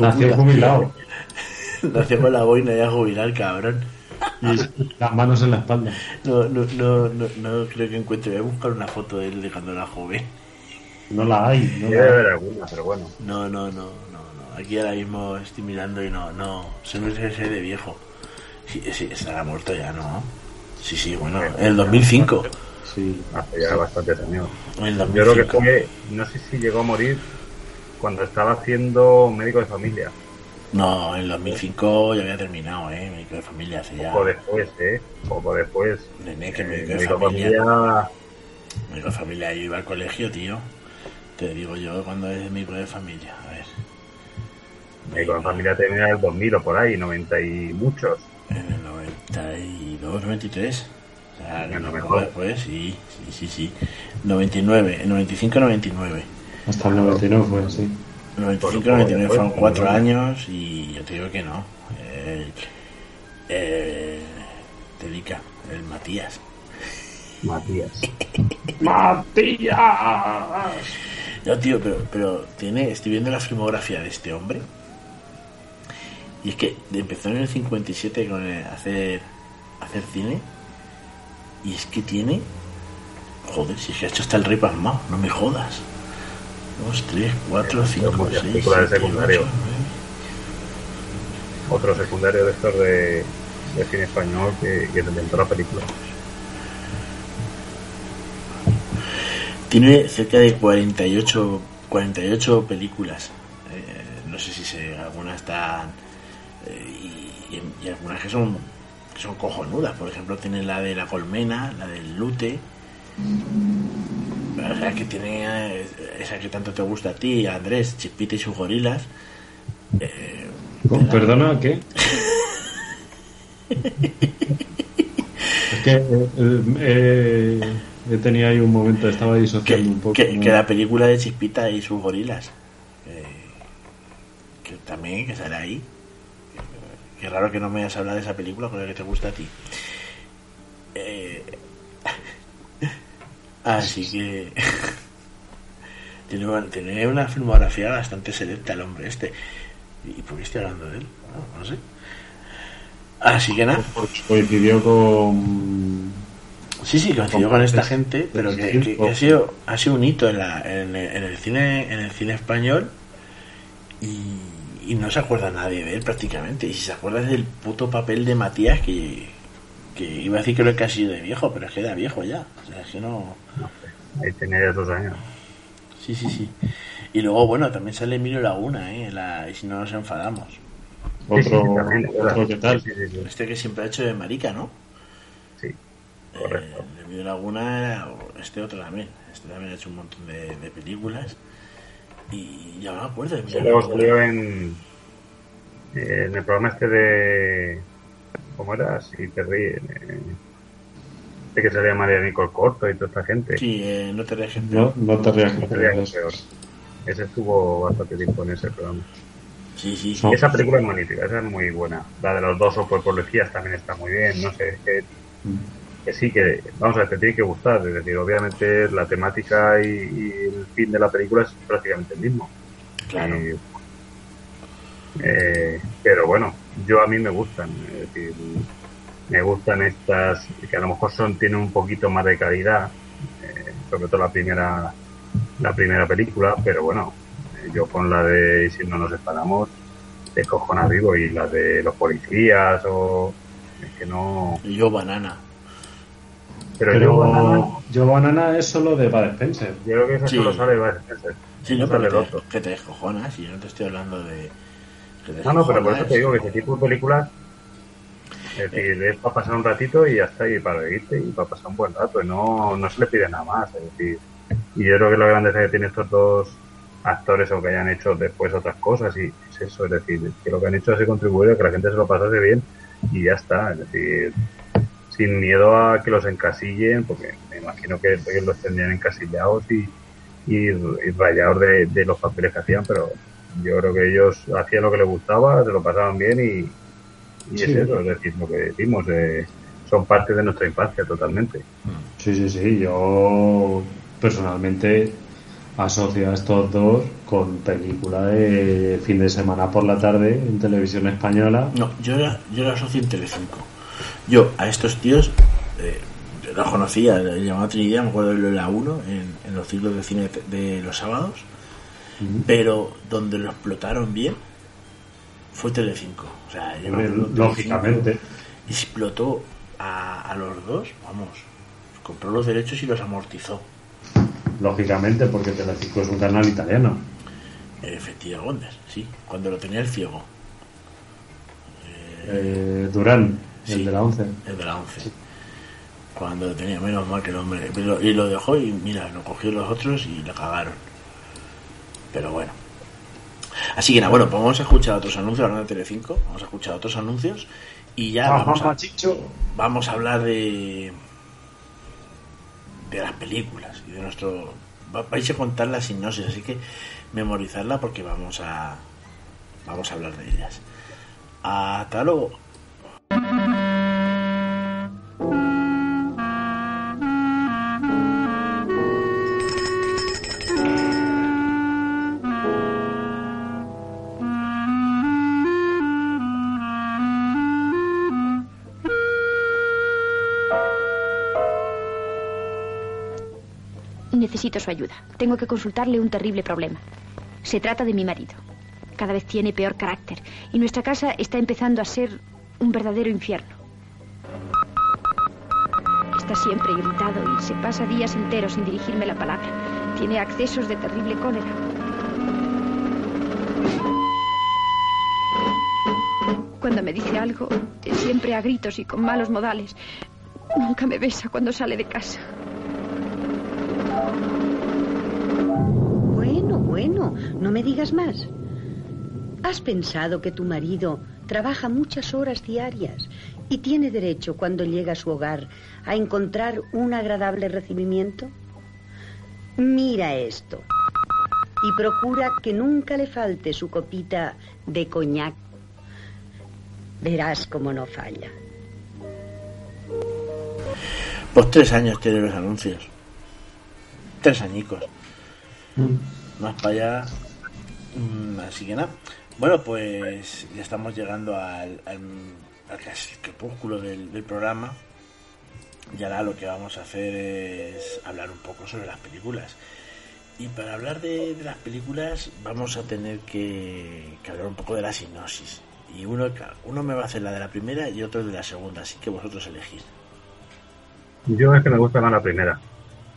Nació jubilado. Nació con la boina ya jubilar, cabrón. Y las manos en la espalda. No, no, no, no, no creo que encuentre. Voy a buscar una foto de él de cuando era joven. No la hay. No Debe la hay. haber alguna, pero bueno. No, no, no, no, no. Aquí ahora mismo estoy mirando y no, no. Se me hace de viejo. Sí, sí, estará muerto ya, ¿no? Sí, sí, bueno, en el 2005. Sí. Hace ya bastantes años. En el Yo creo que 2005. fue, no sé si llegó a morir cuando estaba haciendo médico de familia. No, en el 2005 ya había terminado, ¿eh? Médico de familia hace ya. Poco después, ¿eh? Poco después. Nene, que Eh, médico de médico de familia. familia- Médico de familia, yo iba al colegio, tío. Te digo yo cuando es médico de familia. A ver. Médico de familia tenía el 2000 o por ahí, 90 y muchos. En el 92, 93. O sea, Bueno, poco mejor. después, sí, sí, sí, sí. 99, en 95, 99. Hasta el 99 fue así. 95, Por- 99 por- fueron por- cuatro por- años y yo te digo que no. Eh, eh, Dedica, el Matías. Matías. ¡Matías! No, tío, pero, pero tiene, estoy viendo la filmografía de este hombre. Y es que empezó en el 57 con el- hacer, hacer cine. Y es que tiene. Joder, si es que ha hecho hasta el rey palmado, no me jodas. Dos, tres, cuatro, cinco, muchas seis, películas de siete, secundario. ocho, nueve. Otro secundario de estos de, de cine español que, que inventó la película. Tiene cerca de 48, 48 películas. Eh, no sé si se, algunas están. eh, y, y- y algunas que son, que son cojonudas. Por ejemplo, tiene la de la colmena, la del lute. Sea, que tiene eh, esa que tanto te gusta a ti, Andrés, Chipita y sus gorilas. Eh. ¿Perdona? ¿Qué? es que eh, eh, eh, tenido ahí un momento, estaba disociando un poco. Que, ¿no? que la película de Chispita y sus gorilas. Que, que también, que sale ahí. Qué raro que no me hayas hablado de esa película, porque que te gusta a ti. Eh, así que. tiene, una- tiene una filmografía bastante selecta el hombre este. ¿Y por qué estoy hablando de él? No, no sé. Así que nada. Porque coincidió con. Sí, sí, coincidió con esta gente, pero que, que- que ha sido ha sido un hito en, la, en, el- en el cine en el cine español y, y no se acuerda nadie de él prácticamente. Y si se acuerda es del puto papel de Matías que, que iba a decir que lo que ha sido de viejo, pero es que era viejo ya. O sea, es que no. Ahí tenía ya dos años. Sí, sí, sí. Y luego, bueno, también sale Emilio Laguna, ¿eh? la- y si no nos enfadamos. Otro, Sí, sí, sí, también, otro que tal. Sí, sí, sí. Este que siempre ha hecho de marica, ¿no? Sí, correcto. Eh, Emilio Laguna este otro también. Este también ha hecho un montón de, de películas. Y ya me acuerdo de Emilio salió en, en el programa este de. ¿Cómo era? Si te ríes. eh, de que salía María Nicole Corto y toda esta gente. Sí, eh, no te dejes No, no te rías No rías rías. Ese estuvo bastante tiempo en ese programa. Sí, sí. Esa película es magnífica, esa es muy buena. La de los dos por policías también está muy bien. No sé, es que, que sí, que vamos a ver, te tiene que gustar. Es decir, obviamente la temática y, y el fin de la película es prácticamente el mismo. Claro. Y, eh, pero bueno, yo a mí me gustan. Es decir, me gustan estas que a lo mejor son tienen un poquito más de calidad, eh, sobre todo la primera la primera película, pero bueno, eh, yo con la de Si no nos separamos, de cojona vivo y la de los policías o es que no. Yo, Banana. Pero, Pero yo, Banana, Joe Banana es solo de Bud Spencer. yo creo que esa Sí. solo sale Bud Spencer. Sí, no, sale pero te, que te descojonas y yo no te estoy hablando de. que te No, no, pero por eso te digo que ese tipo de películas es decir, es para pasar un ratito y ya está, y para reírte y para pasar un buen rato, no, no se le pide nada más, es decir, y yo creo que la grandeza que tienen estos dos actores o que hayan hecho después otras cosas, y es eso, es decir, que lo que han hecho es contribuir a que la gente se lo pasase bien y ya está, es decir, sin miedo a que los encasillen, porque me imagino que, los tendrían encasillados y, y, rayados de los papeles que hacían, pero yo creo que ellos hacían lo que les gustaba, se lo pasaban bien y, y Sí. es eso, es decir, lo que decimos, eh, son parte de nuestra infancia totalmente. Sí, sí, sí. Yo personalmente asocio a estos dos con película de fin de semana por la tarde en televisión española. No, yo era, yo era socio en Telecinco. Yo a estos tíos eh, los conocía, le llamaba Trinidad, me acuerdo de la 1 en, en los ciclos de cine de, de los sábados, pero donde lo explotaron bien fue Telecinco. O sea, yo me Hombre, acuerdo, lógicamente. Explotó a, a los dos, vamos, compró los derechos y los amortizó. Lógicamente, porque Telecinco es un canal italiano. Efectivamente, sí, cuando lo tenía el ciego, Eh, Durán, el Sí. de la 11. el de la 11. Cuando lo tenía, menos mal que el hombre. y lo dejó y mira, lo cogió los otros y lo cagaron. Pero bueno. Así que nada, bueno, pues vamos a escuchar otros anuncios hablando de Telecinco. Vamos a escuchar otros anuncios y ya vamos a, machicho. vamos a hablar de de las películas y de nuestro va- vais a contar la sinopsis así que memorizarla porque vamos a vamos a hablar de ellas hasta luego Necesito su ayuda. Tengo que consultarle un terrible problema. Se trata de mi marido. Cada vez tiene peor carácter y nuestra casa está empezando a ser un verdadero infierno. Está siempre irritado y se pasa días enteros sin dirigirme la palabra. Tiene accesos de terrible cólera. Cuando me dice algo, siempre a gritos y con malos modales. Nunca me besa cuando sale de casa. No me digas más. ¿Has pensado que tu marido trabaja muchas horas diarias ¿Y tiene derecho cuando llega a su hogar a encontrar un agradable recibimiento? Mira esto. Y procura que nunca le falte su copita de coñac. Verás cómo no falla. Pues tres años tiene los anuncios. Tres añicos. Más para allá. Mm, Así que nada. Bueno, pues ya estamos llegando al, al, al crepúsculo del, programa. Y ahora lo que vamos a hacer es hablar un poco sobre las películas. Y para hablar de, las películas vamos a tener que, que hablar un poco de la sinopsis. Y uno, uno me va a hacer la de la primera y otro de la segunda, así que vosotros elegís. Yo es que me gusta más la primera.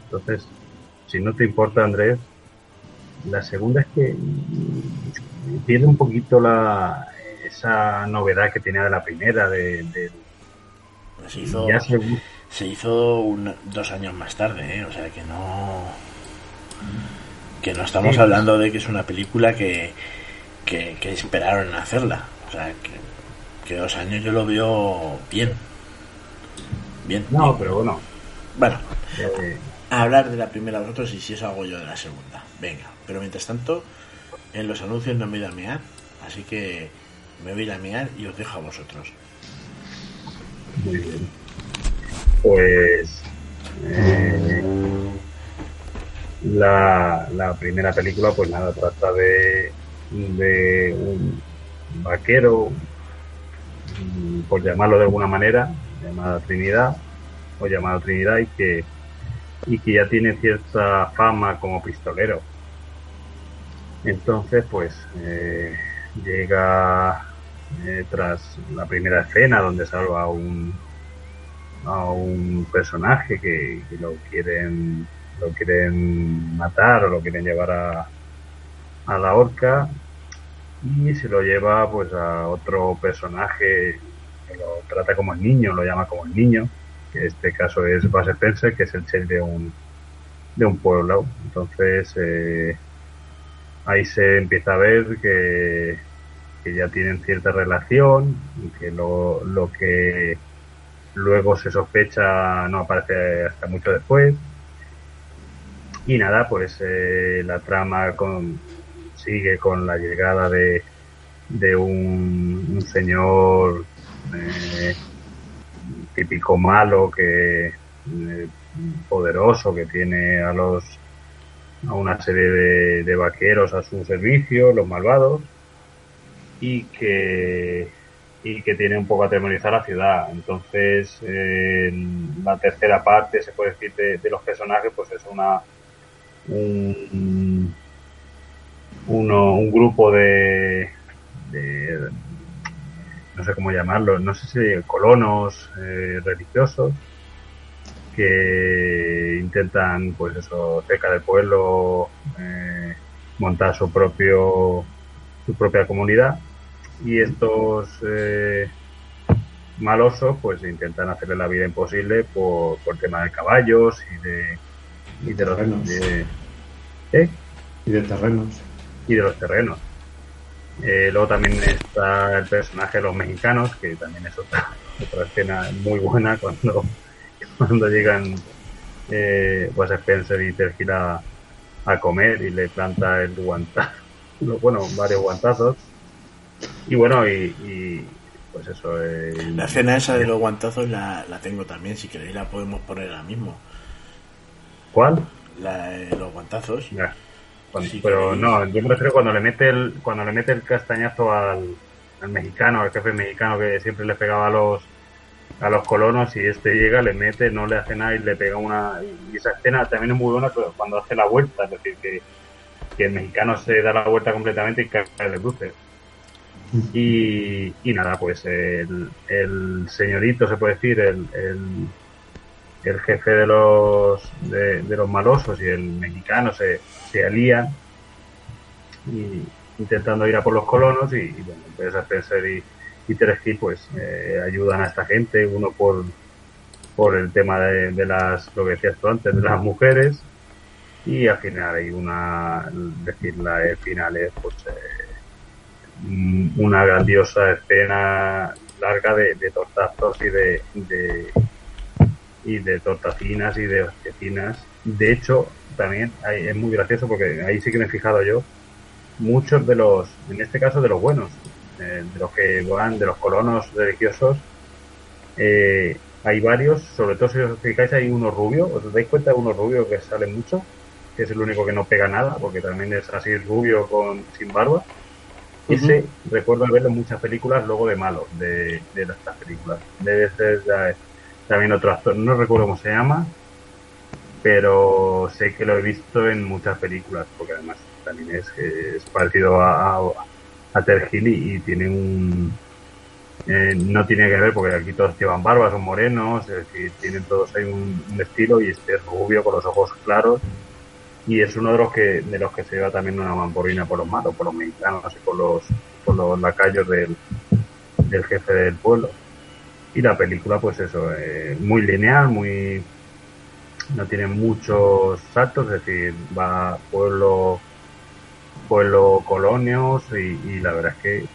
Entonces, si no te importa, Andrés, la segunda es que pierde un poquito la esa novedad que tenía de la primera, de, de- Se hizo, ya se- se hizo un- dos años más tarde, ¿eh? o sea que no. Que no estamos Sí. hablando de que es una película que, que, que esperaron en hacerla. O sea que, que dos años yo lo veo bien. Bien. No, bien. pero bueno. Bueno, eh, hablar de la primera vosotros y si eso hago yo de la segunda. Venga, pero mientras tanto, en los anuncios no me voy a mear, así que me voy a ir mear y os dejo a vosotros. Muy bien. Pues eh, la, la primera película, pues nada, trata de, un vaquero, por llamarlo de alguna manera, llamada Trinidad, o llamado Trinidad, y que, y que ya tiene cierta fama como pistolero. Entonces, pues eh, llega eh, tras la primera escena donde salva a un a un personaje que, lo quieren lo quieren matar o lo quieren llevar a, a la horca y se lo lleva pues a otro personaje que lo trata como el niño, lo llama como el niño, que en este caso es Bas Spencer, que es el chef de un de un pueblo. Entonces eh, ahí se empieza a ver que, ya tienen cierta relación y que lo, lo que luego se sospecha no aparece hasta mucho después. Y nada, pues eh, la trama con, sigue con la llegada de, de un, un señor eh, típico malo que eh, poderoso que tiene a los a una serie de, vaqueros a su servicio, los malvados, y que y que tiene un poco atemorizar la ciudad. Entonces, eh, la tercera parte, se puede decir, de, de los personajes, pues es una un, uno, un grupo de, de no sé cómo llamarlo, no sé si colonos eh, religiosos que intentan, pues eso, cerca del pueblo, eh, montar su propio su propia comunidad y estos eh, malosos pues intentan hacerle la vida imposible por, por tema de caballos y de y de los Terrenos. de- ¿eh? Y de terrenos. y de los terrenos Eh, luego también está el personaje de los mexicanos que también es otra otra escena muy buena cuando cuando llegan eh, pues Spencer y Tergil a, a comer y le planta el guantazo bueno varios guantazos y bueno, y, y, pues eso. eh, La escena esa de los guantazos la, la tengo también, si queréis la podemos poner ahora mismo. ¿Cuál? La de los guantazos. Cuando- pero no, yo me refiero cuando le mete el, cuando le mete el castañazo al, al mexicano, al jefe mexicano que siempre le pegaba a los a los colonos y este llega, le mete, no le hace nada y le pega una y esa escena también es muy buena cuando hace la vuelta, es decir que, que el mexicano se da la vuelta completamente y cae de cruce. Y, y nada, pues el, el señorito, se puede decir, el, el, el jefe de los de, de los malosos y el mexicano se, se alían y intentando ir a por los colonos y, y bueno, pues Spencer y, y Teresky pues eh, ayudan a esta gente, uno por por el tema de, las, lo que decías tú antes, de las mujeres y al final hay una, decir, la final es pues eh, una grandiosa escena larga de, tortazos y de, y de tortacinas y de hostiecinas. De hecho, también hay- es muy gracioso porque ahí sí que me he fijado yo, muchos de los, en este caso de los buenos, de los que van, de los colonos religiosos, eh, hay varios, sobre todo si os fijáis hay uno rubio, os dais cuenta de uno rubio que sale mucho, que es el único que no pega nada, porque también es así rubio con sin barba. Ese recuerdo verlo en muchas películas luego de malo, de, de estas películas. Debe ser ya- también otro actor, no recuerdo cómo se llama, pero sé que lo he visto en muchas películas, porque además también es, es parecido a, a, a Ted Hill y, y tiene un... eh, no tiene que ver porque aquí todos llevan barbas, son morenos, es decir, tienen todos ahí un, estilo y este es rubio con los ojos claros y es uno de los que de los que se lleva también una mamborrina por los malos, por los mexicanos y por los, por los lacayos del, del jefe del pueblo. Y la película, pues eso, eh, muy lineal, muy no tiene muchos saltos, es decir, va pueblo, pueblo, colonios y, y la verdad es que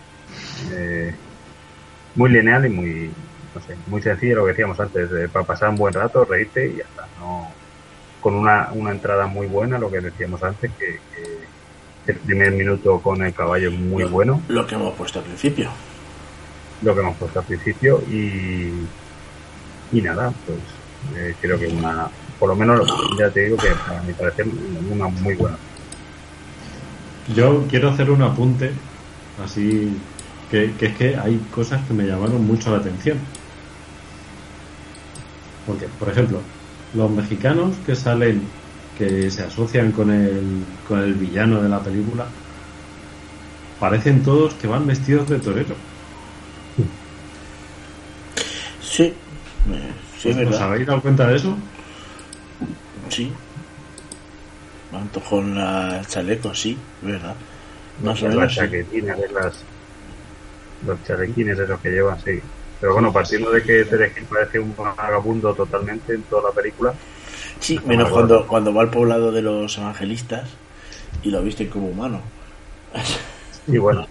eh, muy lineal y muy, no sé, muy sencillo lo que decíamos antes, eh, para pasar un buen rato, reírte y ya está, no, con una, una entrada muy buena, lo que decíamos antes, que, que el primer minuto con el caballo es muy bueno. Lo que hemos puesto al principio. Lo que hemos puesto al principio y, y nada, pues eh, creo que una, por lo menos ya te digo que a mi parecer una muy buena. Yo quiero hacer un apunte, así que, que es que hay cosas que me llamaron mucho la atención. Porque, por ejemplo, los mexicanos que salen, que se asocian con el, con el villano de la película, parecen todos que van vestidos de torero. Sí, eh, sí, ¿Os verdad. habéis dado cuenta de eso? Sí. Manto con la chaleco, sí, es verdad. Más o las menos. sí. chaquetines, esas- los chalequines esos que llevan, sí. Pero bueno, partiendo de que Hill parece un vagabundo totalmente en toda la película. Sí, menos cuando, cuando va al poblado de los evangelistas y lo visten como humano. Y bueno.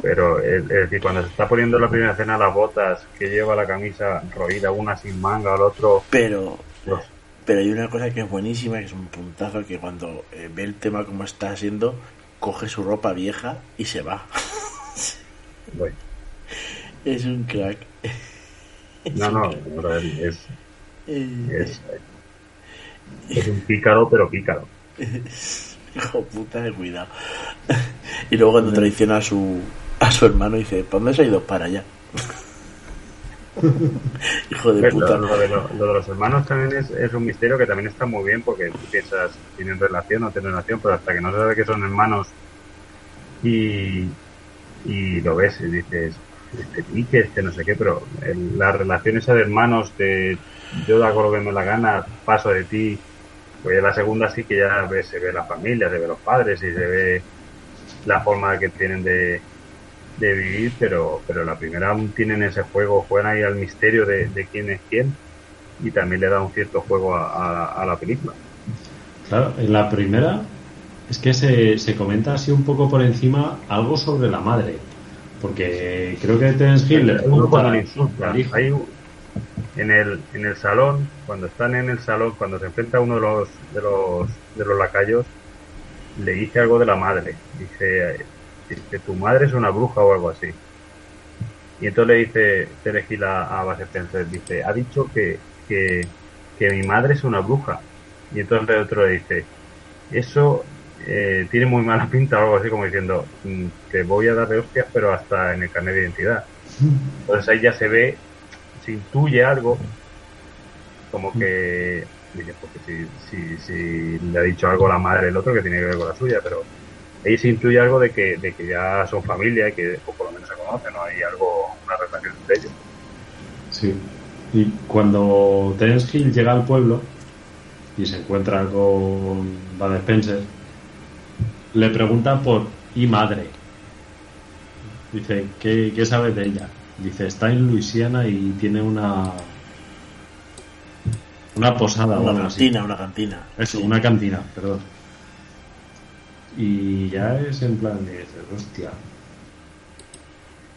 Pero es, es decir, cuando se está poniendo la primera escena las botas, que lleva la camisa roída, una sin manga, el otro. Pero, Los- pero hay una cosa que es buenísima, que es un puntazo, que cuando eh, ve el tema como está siendo, coge su ropa vieja y se va. Bueno. Es un crack. No, no, pero es, es, es, es un pícaro, pero pícaro. Hijo puta de cuidado. Y luego cuando traiciona a su a su hermano dice, ¿para dónde se ha ido? Para allá. Hijo de Pues puta. Lo, lo de lo- lo de los hermanos también es, es un misterio que también está muy bien porque tú piensas, tienen relación o no tienen relación, pero hasta que no se sabe que son hermanos y, y lo ves y dices, este pique, este no sé qué, pero el- la relación esa de hermanos de yo hago lo que me la gana, paso de ti, pues en la segunda sí que ya ves, se ve la familia, se ve los padres y se ve la forma que tienen de, de vivir, pero, pero la primera aún tienen ese juego, juegan ahí al misterio de, de quién es quién y también le da un cierto juego a, a- a la película. Claro, en la primera es que se, se comenta así un poco por encima algo sobre la madre. Porque creo que Terence Hill le pregunta cuando le insulta, al hijo. hay un- en el, en el salón, cuando están en el salón, cuando se enfrenta a uno de los, de los, de los lacayos, le dice algo de la madre. Dice, dice, tu madre es una bruja o algo así. Y entonces le dice Tere Gil a, a Bas Spencer, dice, ha dicho que, que, que mi madre es una bruja. Y entonces el otro le dice, eso eh, tiene muy mala pinta o algo así como diciendo, "Mm, te voy a dar de hostias, pero hasta en el carnet de identidad. Entonces ahí ya se ve, se intuye algo, como que, dice, porque si, si, si le ha dicho algo la madre del otro que tiene que ver con la suya, pero ahí se intuye algo de que, de que ya son familia y que o por lo menos se conocen, ¿no? Hay algo, una relación entre ellos. Sí. Y cuando Terence Hill llega al pueblo y se encuentra con Bud Spencer, le pregunta por y madre. Dice, ¿qué, qué sabes de ella? Dice, está en Luisiana y tiene una una posada Una así. cantina, una cantina. Eso, una cantina, perdón. Y ya es en plan de, hostia.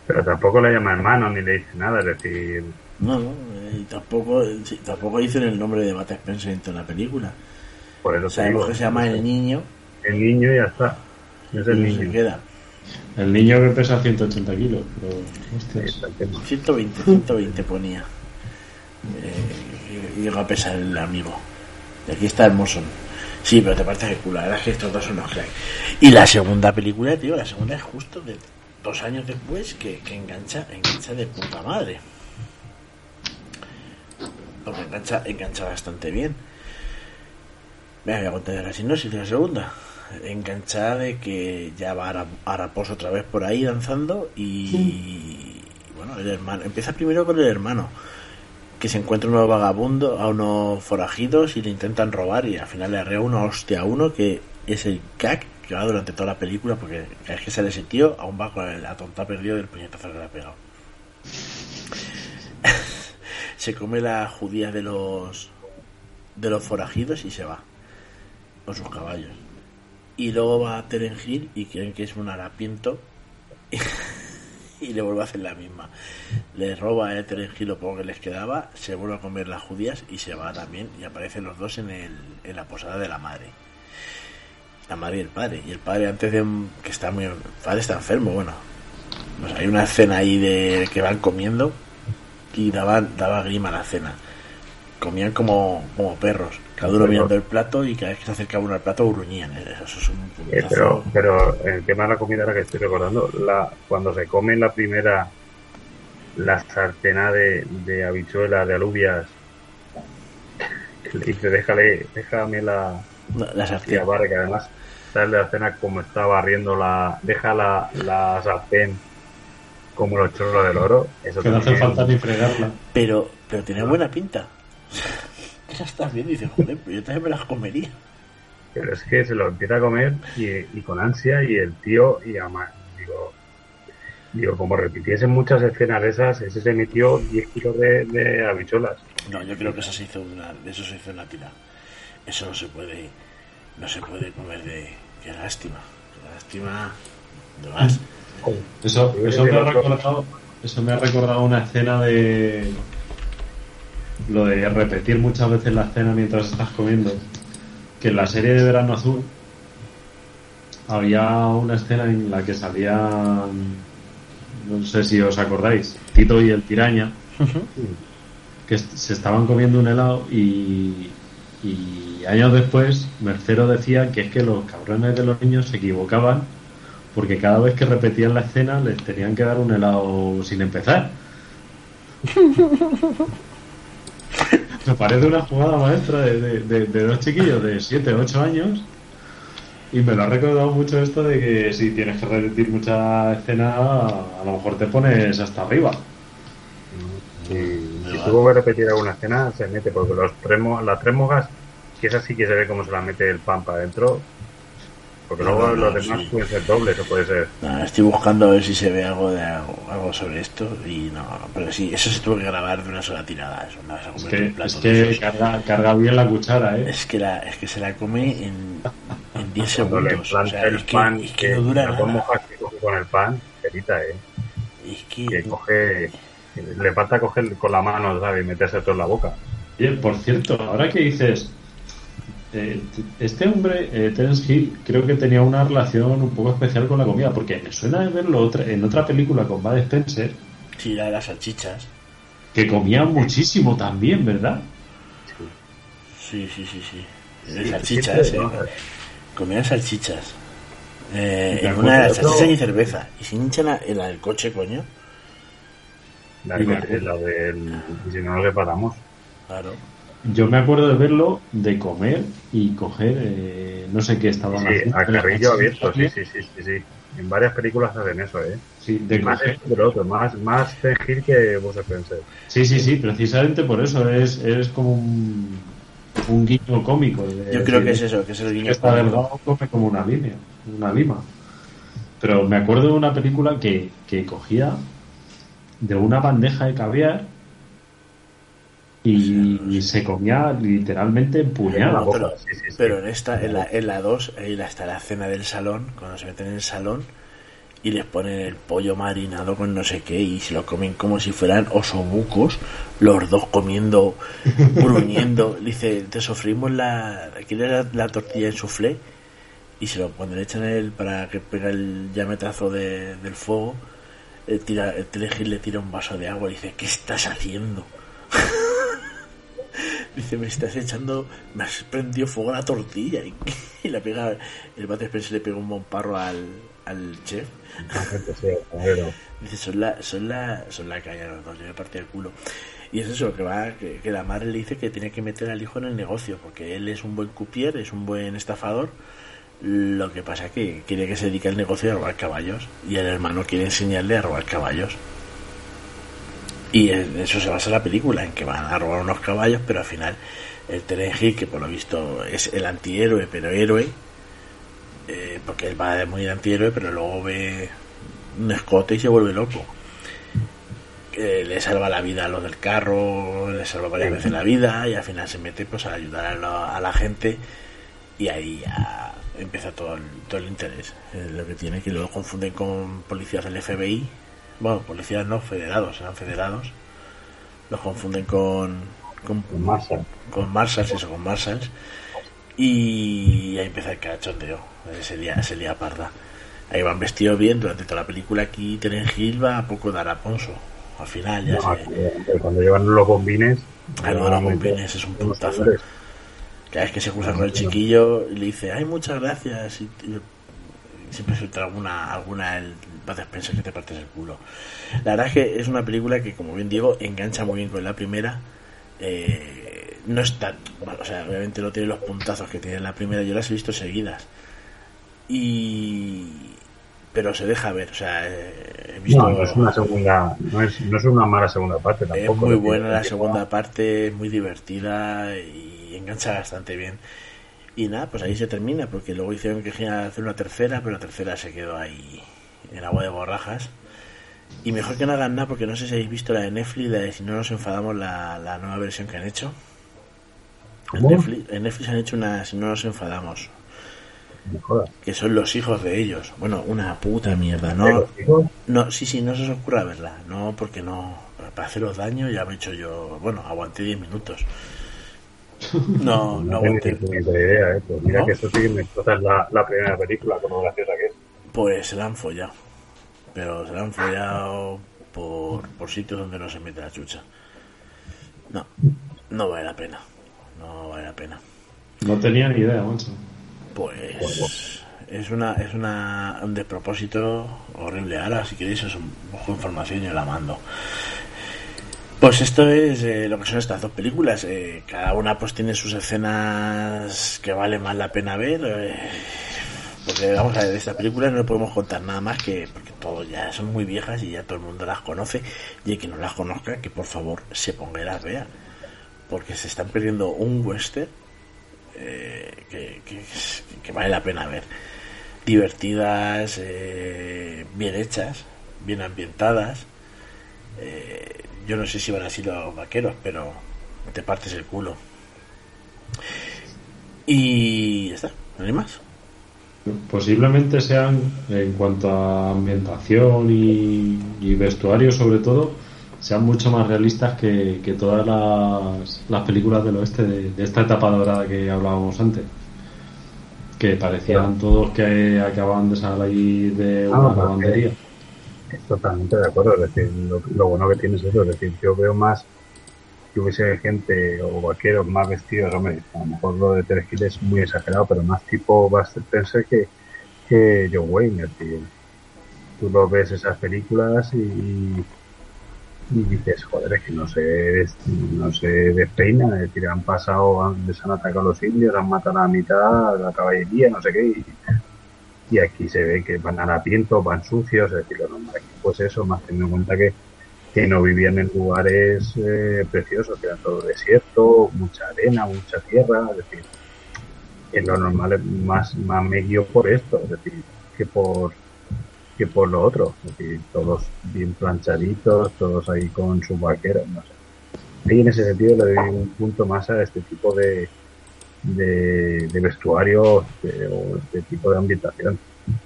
Pero tampoco le llama hermano ni le dice nada, es decir... No, no, eh, tampoco, sí, tampoco dicen el nombre de Matt Spencer en toda la película. Por eso Sabemos digo, que se llama El Niño El niño y ya está. Es el y se niño. queda. El niño que pesa 180 kilos, pero hostias. 120, 120 ponía. Eh, y llegó a pesar el amigo. Y aquí está el Moson. Sí, pero te parece que culo. La verdad es que estos dos son unos cracks. Y la segunda película, tío, la segunda es justo de dos años después que, que engancha, engancha de puta madre. Porque engancha, engancha bastante bien. Venga, voy a contar la sinopsis de la segunda. Engancha de que ya va Ara- Arapos otra vez por ahí danzando y bueno, el hermano, empieza primero con el hermano que se encuentra unos vagabundos, a unos forajidos y le intentan robar y al final le arrea una hostia a uno que es el cac que va durante toda la película porque vez que sale ese tío aún va con el tonta perdido del puñetazo que le ha pegado. se come la judía de los de los forajidos y se va con sus caballos. Y luego va a Teren y creen que es un harapiento y le vuelve a hacer la misma. Le roba a Teren Hill lo poco que les quedaba, se vuelve a comer las judías y se va también y aparecen los dos en, el, en la posada de la madre. La madre y el padre. Y el padre antes de que está muy... El padre está enfermo, bueno. Pues hay una escena ahí de que van comiendo y daba, daba grima la cena. Comían como, como perros, cada uno mirando el plato y cada vez que se acercaba uno al plato gruñían. ¿eh? Eso es un Eh, pero, pero el tema de la comida, ahora que estoy recordando, la, cuando se come la primera, la sartena de, de habichuelas, de alubias, que le dice, déjale, déjame la, La- la sartén. la barra, que además sale de la cena como está barriendo la, deja la, la sartén como los chorros del oro. Eso Que no hace falta ni fregarla. Pero, pero tiene buena pinta. Ya estás bien, dices, joder, pero yo también me las comería. Pero es que se lo empieza a comer y, y con ansia y el tío, y además, digo, digo, como repitiesen muchas escenas de esas, ese se metió 10 kilos de, de habichuelas. No, yo creo que eso se hizo una, eso se hizo una tira. Eso no se puede, no se puede comer de, qué lástima, qué lástima. ¿De más? Eso, eso, me ha recordado, eso me ha recordado una escena de. Lo de repetir muchas veces la escena mientras estás comiendo. Que en la serie de Verano Azul había una escena en la que salían. No sé si os acordáis. Tito y el piraña. Que est- se estaban comiendo un helado y. Y años después, Mercero decía que es que los cabrones de los niños se equivocaban porque cada vez que repetían la escena les tenían que dar un helado sin empezar. Me parece una jugada maestra de, de- dos chiquillos de 7, 8 años y me lo ha recordado mucho esto de que si tienes que repetir mucha escena a lo mejor te pones hasta arriba. Si, si tuvo que repetir alguna escena, se mete, porque los tres, mo- las tres mogas, que esa sí que se ve cómo se la mete el pan para adentro, porque No, luego no, los no, demás sí. pueden ser dobles, o puede ser. No, estoy buscando a ver si se ve algo de algo, algo sobre esto y no, pero sí, eso se tuvo que grabar de una sola tirada, eso no vas a Es comer que, un plato es que carga, carga bien la cuchara, ¿eh? Es que, la, es que se la come en, en 10 Cuando le segundos. O sea, el es que, pan, es que no dura nada. que con el pan, perita, eh. Es que, que coge, le falta coger con la mano, ¿sabes? Y meterse todo en la boca. Oye, por cierto, ahora que dices, eh, este hombre, eh, Terence Hill, creo que tenía una relación un poco especial con la comida, porque me suena de verlo otra- en otra película con Bud Spencer, Sí, la de las salchichas. que comía muchísimo también, ¿verdad? Sí, sí, sí, sí. Sí, De salchichas, siempre, eh. Comían salchichas. Eh, en una de salchichas y cerveza. Y se hinchan la, en la del coche, coño. La, me la del, y si no nos separamos. Claro. Yo me acuerdo de verlo, de comer y coger, eh, no sé qué estaban Sí, haciendo. a carrillo abierto, sí, sí, sí, sí, sí. En varias películas hacen eso, ¿eh? Sí, de Y más otro, más, más fingir que vos Spencer. Sí, sí, sí, precisamente por eso es, es como un, un guiño cómico. de Yo creo que es eso, que es el guiño Está cómico. delgado, come como una línea, una lima. Pero me acuerdo de una película que, que cogía de una bandeja de caviar y, se comía literalmente puñada. pero, pero en esta, en la, en la 2, ahí está la cena del salón, cuando se meten en el salón, y les ponen el pollo marinado con no sé qué y se lo comen como si fueran osobucos, los dos comiendo, gruñendo. Dice, te sofrimos la, ¿quieres la, la tortilla en soufflé? Y se lo, cuando le echan el, para que pega el llametazo de- del fuego, el, tira, el le tira un vaso de agua y dice, ¿qué estás haciendo? Dice, me estás echando, me has prendido fuego a la tortilla. Y, y le pega, el Bud Spencer le pega un bomparro al, al chef. Dice, son la, son la, son la caña los dos, yo me partí el culo. Y es eso, que va, que, que la madre le dice que tiene que meter al hijo en el negocio, porque él es un buen cupier, es un buen estafador. Lo que pasa que quiere que se dedique al negocio de robar caballos, y el hermano quiere enseñarle a robar caballos. Y en eso se basa la película, en que van a robar unos caballos, pero al final el Hill, que por lo visto es el antihéroe, pero héroe, eh, porque él va de muy antihéroe, pero luego ve un escote y se vuelve loco. Le salva la vida a los del carro, le salva varias veces la vida y al final se mete pues a ayudar a la, a la gente y ahí ya empieza todo el, todo el interés. eh, lo que tiene que luego confunden con policías del FBI, bueno, policías no federados, eran federados, los confunden con con, Con Marshall. con Marshalls, eso, con Marshalls y ahí empieza el cachondeo, eh, se lía, se lía parda. Ahí van vestidos bien durante toda la película. Aquí Terence Hill va a poco dar a Ponzo. Al final ya No, se, eh, cuando llevan los bombines. Ah, de los bombines es un puntazo. Cada vez que se cruza con el chiquillo y le dice, ay, muchas gracias. Y, y siempre suelta alguna, alguna el Bud Spencer que te partes el culo. La verdad es que es una película que, como bien digo, engancha muy bien con la primera. Eh, no está, bueno, o sea, obviamente no tiene los puntazos que tiene la primera. Yo las he visto seguidas. Y. Pero se deja ver, o sea, eh, he visto. No, no es una segunda, no es, no es una mala segunda parte Es tampoco. muy es decir, buena la segunda parte, es muy divertida y engancha bastante bien. Y nada, pues ahí se termina, porque luego hicieron que hacer una tercera, pero la tercera se quedó ahí en agua de borrajas. Y mejor que no hagan nada, porque no sé si habéis visto la de Netflix, la de Si no nos enfadamos, la, la nueva versión que han hecho. En. Netflix, en Netflix han hecho una Si no nos enfadamos, que son los hijos de ellos. Bueno, una puta mierda, ¿De ¿no? No, sí, sí, no se os ocurra verla. No, porque no. Para haceros daño ya me he hecho yo. Bueno, aguanté 10 minutos. No, no aguanté. idea, eh. Pues mira ¿No? que eso sí me la, la primera película, con lo graciosa que es. Pues se la han follado. Pero se la han follado por, por sitios donde no se mete la chucha. No, no vale la pena. No vale la pena. No tenía ni idea, macho. Pues es una es una un despropósito horrible. Ahora, si queréis, os busco información y os la mando. Pues esto es eh, lo que son estas dos películas. Eh, cada una pues tiene sus escenas que vale más la pena ver. eh, porque vamos a ver, de esta película no le podemos contar nada más que porque todo ya son muy viejas y ya todo el mundo las conoce. Y el que no las conozca, que por favor se ponga y las vea. Porque se están perdiendo un western eh, que, que- vale la pena ver. Divertidas, eh, bien hechas, bien ambientadas. Eh, yo no sé si van a ser los vaqueros, pero te partes el culo. Y ya está, no hay más. Posiblemente sean, en cuanto a ambientación y, y vestuario sobre todo, sean mucho más realistas que, que todas las, las películas del oeste de, de esta etapa dorada que hablábamos antes. Que parecían todos que acababan de salir de Ah, una porque- lavandería. Totalmente de acuerdo, es decir, lo, lo bueno que tienes es eso, es decir, yo veo más que hubiese gente o vaqueros más vestidos, hombre, a lo mejor lo de Terence Hill es muy exagerado, pero más tipo Buster Spencer que, que John Wayne, decir, tú lo ves esas películas y, y dices, joder, es que no se, no se despeina, es decir, han pasado, les han atacado los indios, han matado a la mitad, la caballería, no sé qué, y, aquí se ve que van harapientos, van sucios, es decir, lo normal pues eso, más teniendo en cuenta que, que no vivían en lugares eh, preciosos, que era todo desierto, mucha arena, mucha tierra, es decir, es lo normal más, más me por esto, es decir, que por que por lo otro, es decir, todos bien planchaditos, todos ahí con sus vaqueros, no sé. Y en ese sentido le doy un punto más a este tipo de, de, de vestuario de- o este tipo de ambientación,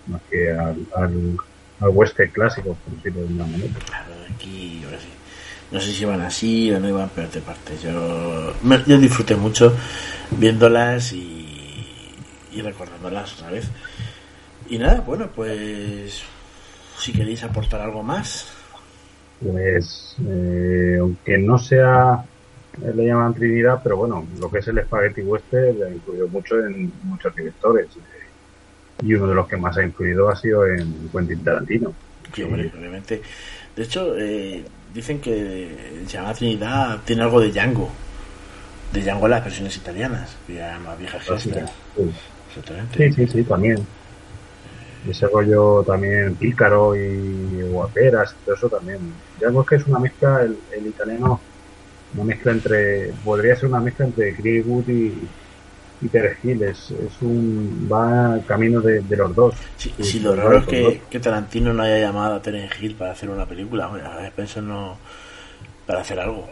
más que al, al, al western clásico, por decirlo de una manera. Aquí. No sé si iban así o no iban, pero de parte. Yo, yo disfruté mucho viéndolas y, y recordándolas otra vez. Y nada, bueno, pues si queréis aportar algo más, Pues, eh, aunque no sea, eh, le llaman Trinidad, pero bueno, lo que es el Spaghetti Western ha influido mucho en muchos directores. eh, y uno de los que más ha influido ha sido en Quentin Tarantino. Sí, hombre, obviamente. De hecho, eh, dicen que llamada Trinidad tiene algo de Django. De Django en las versiones italianas, que ya más vieja Ah, sí, gesta. sí. Sí, sí, sí, también. Ese rollo también pícaro y guaperas, todo eso también. Ya es que es una mezcla, el, el italiano, una mezcla entre, podría ser una mezcla entre Chris Wood y, y Terence Hill. Es, es un, va camino de, de los dos. Sí, Y sí, de lo raro es que, que Tarantino no haya llamado a Terence Hill para hacer una película. Hombre, a Spencer no. para hacer algo,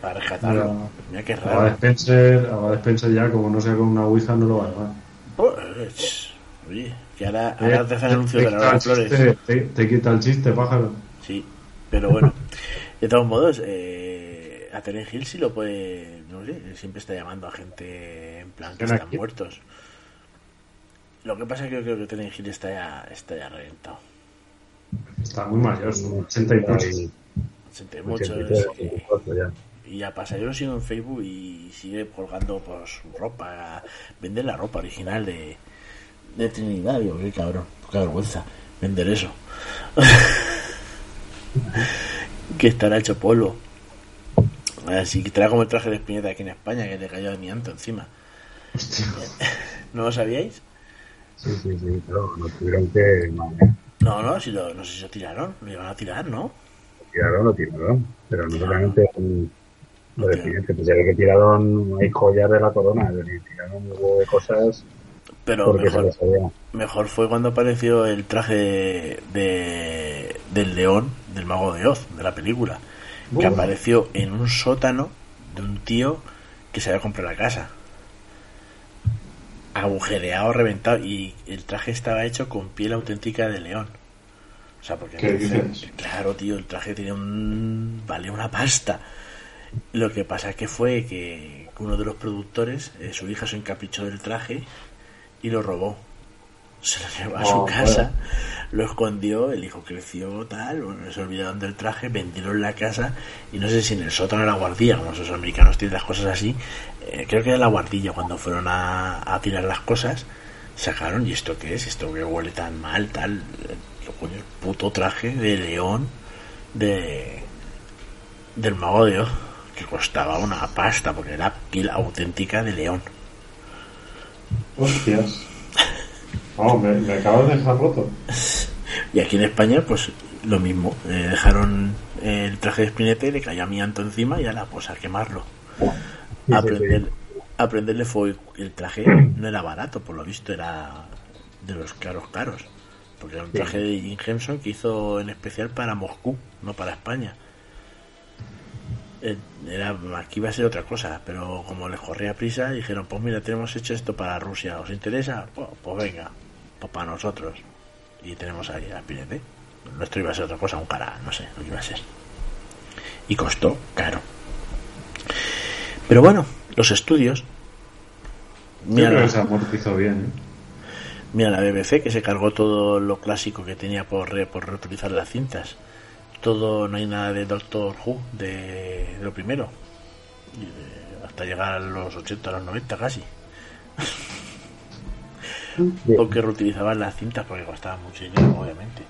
para rescatarlo. Mira, Mira qué A raro. Spencer, a Spencer ya, como no sea con una Ouija, no lo va a llamar. Pues, oye, que ahora, Eh, ahora te hacen anuncios de la quita Laura el Flores. chiste, Te, te quita el chiste, pájaro. Sí, pero bueno, de todos modos, eh, a Terence Hill sí lo puede, no sé, siempre está llamando a gente en plan que ¿Quién están aquí? muertos. Lo que pasa es que yo creo que Terence Hill está ya, está ya reventado. Está muy mayor, son 80 y mucho. Siente mucho. 83, es- 84 ya. y ya pasa, yo lo sigo en Facebook y sigue colgando pues su ropa, vende la ropa original de, de Trinidad, digo, qué cabrón, qué vergüenza, vender eso. que estará hecho polvo. Así que trae como el traje de Espineta aquí en España, que le cayó de mianto encima. ¿No lo sabíais? Sí, sí, sí, pero no tuvieron que. No, no, si lo, no sé si lo tiraron, lo iban a tirar, ¿no? Lo tiraron, lo tiraron. Pero no solamente el- lo de Pinete, pues ya que tiraron hay joyas de la corona, tiraron un huevo de cosas Pero mejor, mejor fue cuando apareció el traje de- del león del mago de Oz, de la película, que apareció en un sótano de un tío que se había comprado la casa. Agujereado, reventado, y el traje estaba hecho con piel auténtica de león. O sea, porque claro, tío, el traje tenía un valía una pasta. Lo que pasa que fue que uno de los productores, eh, su hija se encaprichó del traje y lo robó. Se lo llevó a Oh, su bueno. casa, lo escondió, el hijo creció, tal, bueno, se olvidaron del traje, vendieron la casa y no sé si en el sótano de la guardilla, como esos americanos tienen las cosas así, eh, creo que era la guardilla cuando fueron a, a tirar las cosas, sacaron, ¿y esto qué es? ¿Esto que huele tan mal, tal? Eh, ¿Qué coño? El puto traje de león de del mago de Oz, que costaba una pasta porque era piel auténtica de león. Hostias. Vamos, me, me acabas de dejar roto. Y aquí en España, pues lo mismo. eh, dejaron el traje de espinete, le cayó amianto encima y a la pues a quemarlo. A, sí, prender- a prenderle fuego. El traje no era barato, por lo visto era de los caros caros. Porque era un traje de Jim Henson que hizo en especial para Moscú, no para España. Eh, Era, aquí iba a ser otra cosa, pero como les corría prisa, dijeron, pues mira, tenemos hecho esto para Rusia, ¿os interesa? Pues, pues venga, pues para nosotros. Y tenemos ahí a Spinete. Nuestro iba a ser otra cosa, un cara, no sé lo que iba a ser. Y costó caro. Pero bueno, los estudios. Yo Mira, creo la- que se amortizó bien. ¿eh? Mira la BBC que se cargó todo lo clásico que tenía por, re- por reutilizar las cintas. Todo, no hay nada de Doctor Who, de, de lo primero. Y de- hasta llegar a los 80, a los 90 casi. Porque reutilizaban las cintas porque costaban mucho dinero, obviamente.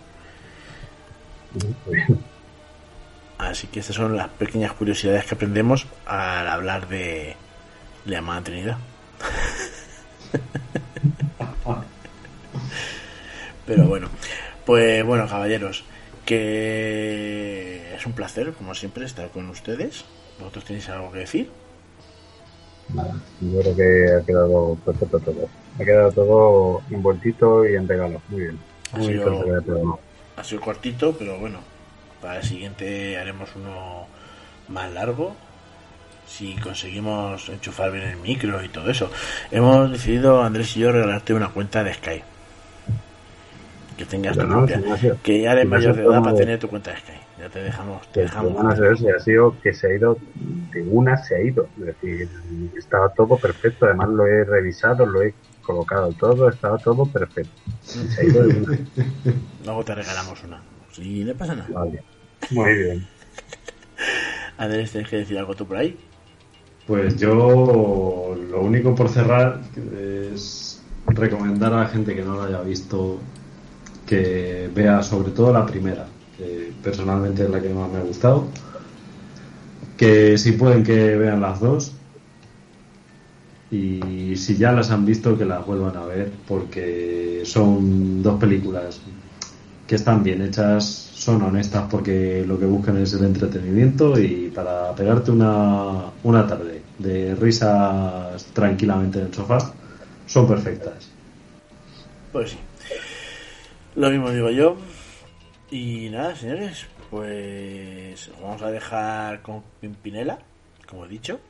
Así que estas son las pequeñas curiosidades que aprendemos al hablar de la llamada Trinidad. Pero bueno, pues bueno, caballeros, que es un placer, como siempre, estar con ustedes. ¿Vosotros tenéis algo que decir? Nada, yo creo que ha quedado perfecto todo. Ha quedado todo envueltito y en regalo. Muy bien. Ha Muy sido- bien, Ha sido cortito, pero bueno, para el siguiente haremos uno más largo. Si conseguimos enchufar bien el micro y todo eso. Hemos decidido, Andrés y yo, regalarte una cuenta de Skype. Que tengas tu no, propia. si Que ya eres si mayor de edad para tener tu cuenta de Sky. Ya te dejamos. Te dejamos. no es ese, ha sido que se ha ido, de una se ha ido. Es decir, estaba todo perfecto. Además lo he revisado, lo he colocado todo, estaba todo perfecto. Se ha ido de una. Luego te regalamos una. Sí, no pasa nada. Vale. Muy bien. Andrés, ¿tienes que decir algo tú por ahí? Pues yo lo único por cerrar es recomendar a la gente que no lo haya visto que vea sobre todo la primera, que personalmente es la que más me ha gustado. Que si pueden que vean las dos. Y si ya las han visto que las vuelvan a ver porque son dos películas que están bien hechas, son honestas porque lo que buscan es el entretenimiento y para pegarte una, una tarde de risas tranquilamente en el sofá, son perfectas. Pues sí. Lo mismo digo yo. Y nada, señores, pues vamos a dejar con Pimpinela, como he dicho.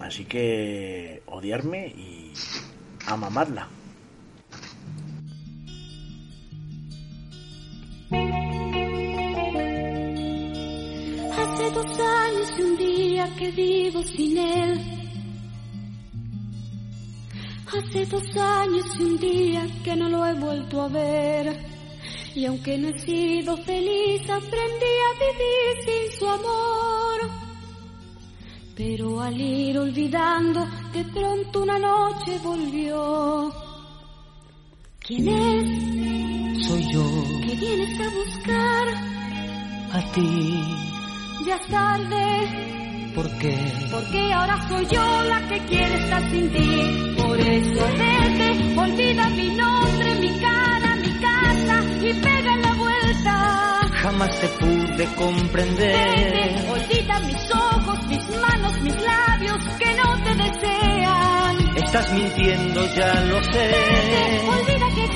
Así que odiarme y a mamarla. Hace dos años y un día que vivo sin él. Hace dos años y un día que no lo he vuelto a ver. Y aunque no he sido feliz, aprendí a vivir sin su amor. Pero al ir olvidando, de pronto una noche volvió. ¿Quién es? Soy yo, ¿Qué vienes a buscar? a ti, Ya es tarde. ¿por qué? Porque ahora soy yo la que quiere estar sin ti. Por eso vete, olvida mi nombre, mi cara, mi casa y pega la vuelta. Jamás te pude comprender. Vete, olvida mis ojos, mis manos, mis labios que no te desean. Estás mintiendo, ya lo sé. Vete, olvida que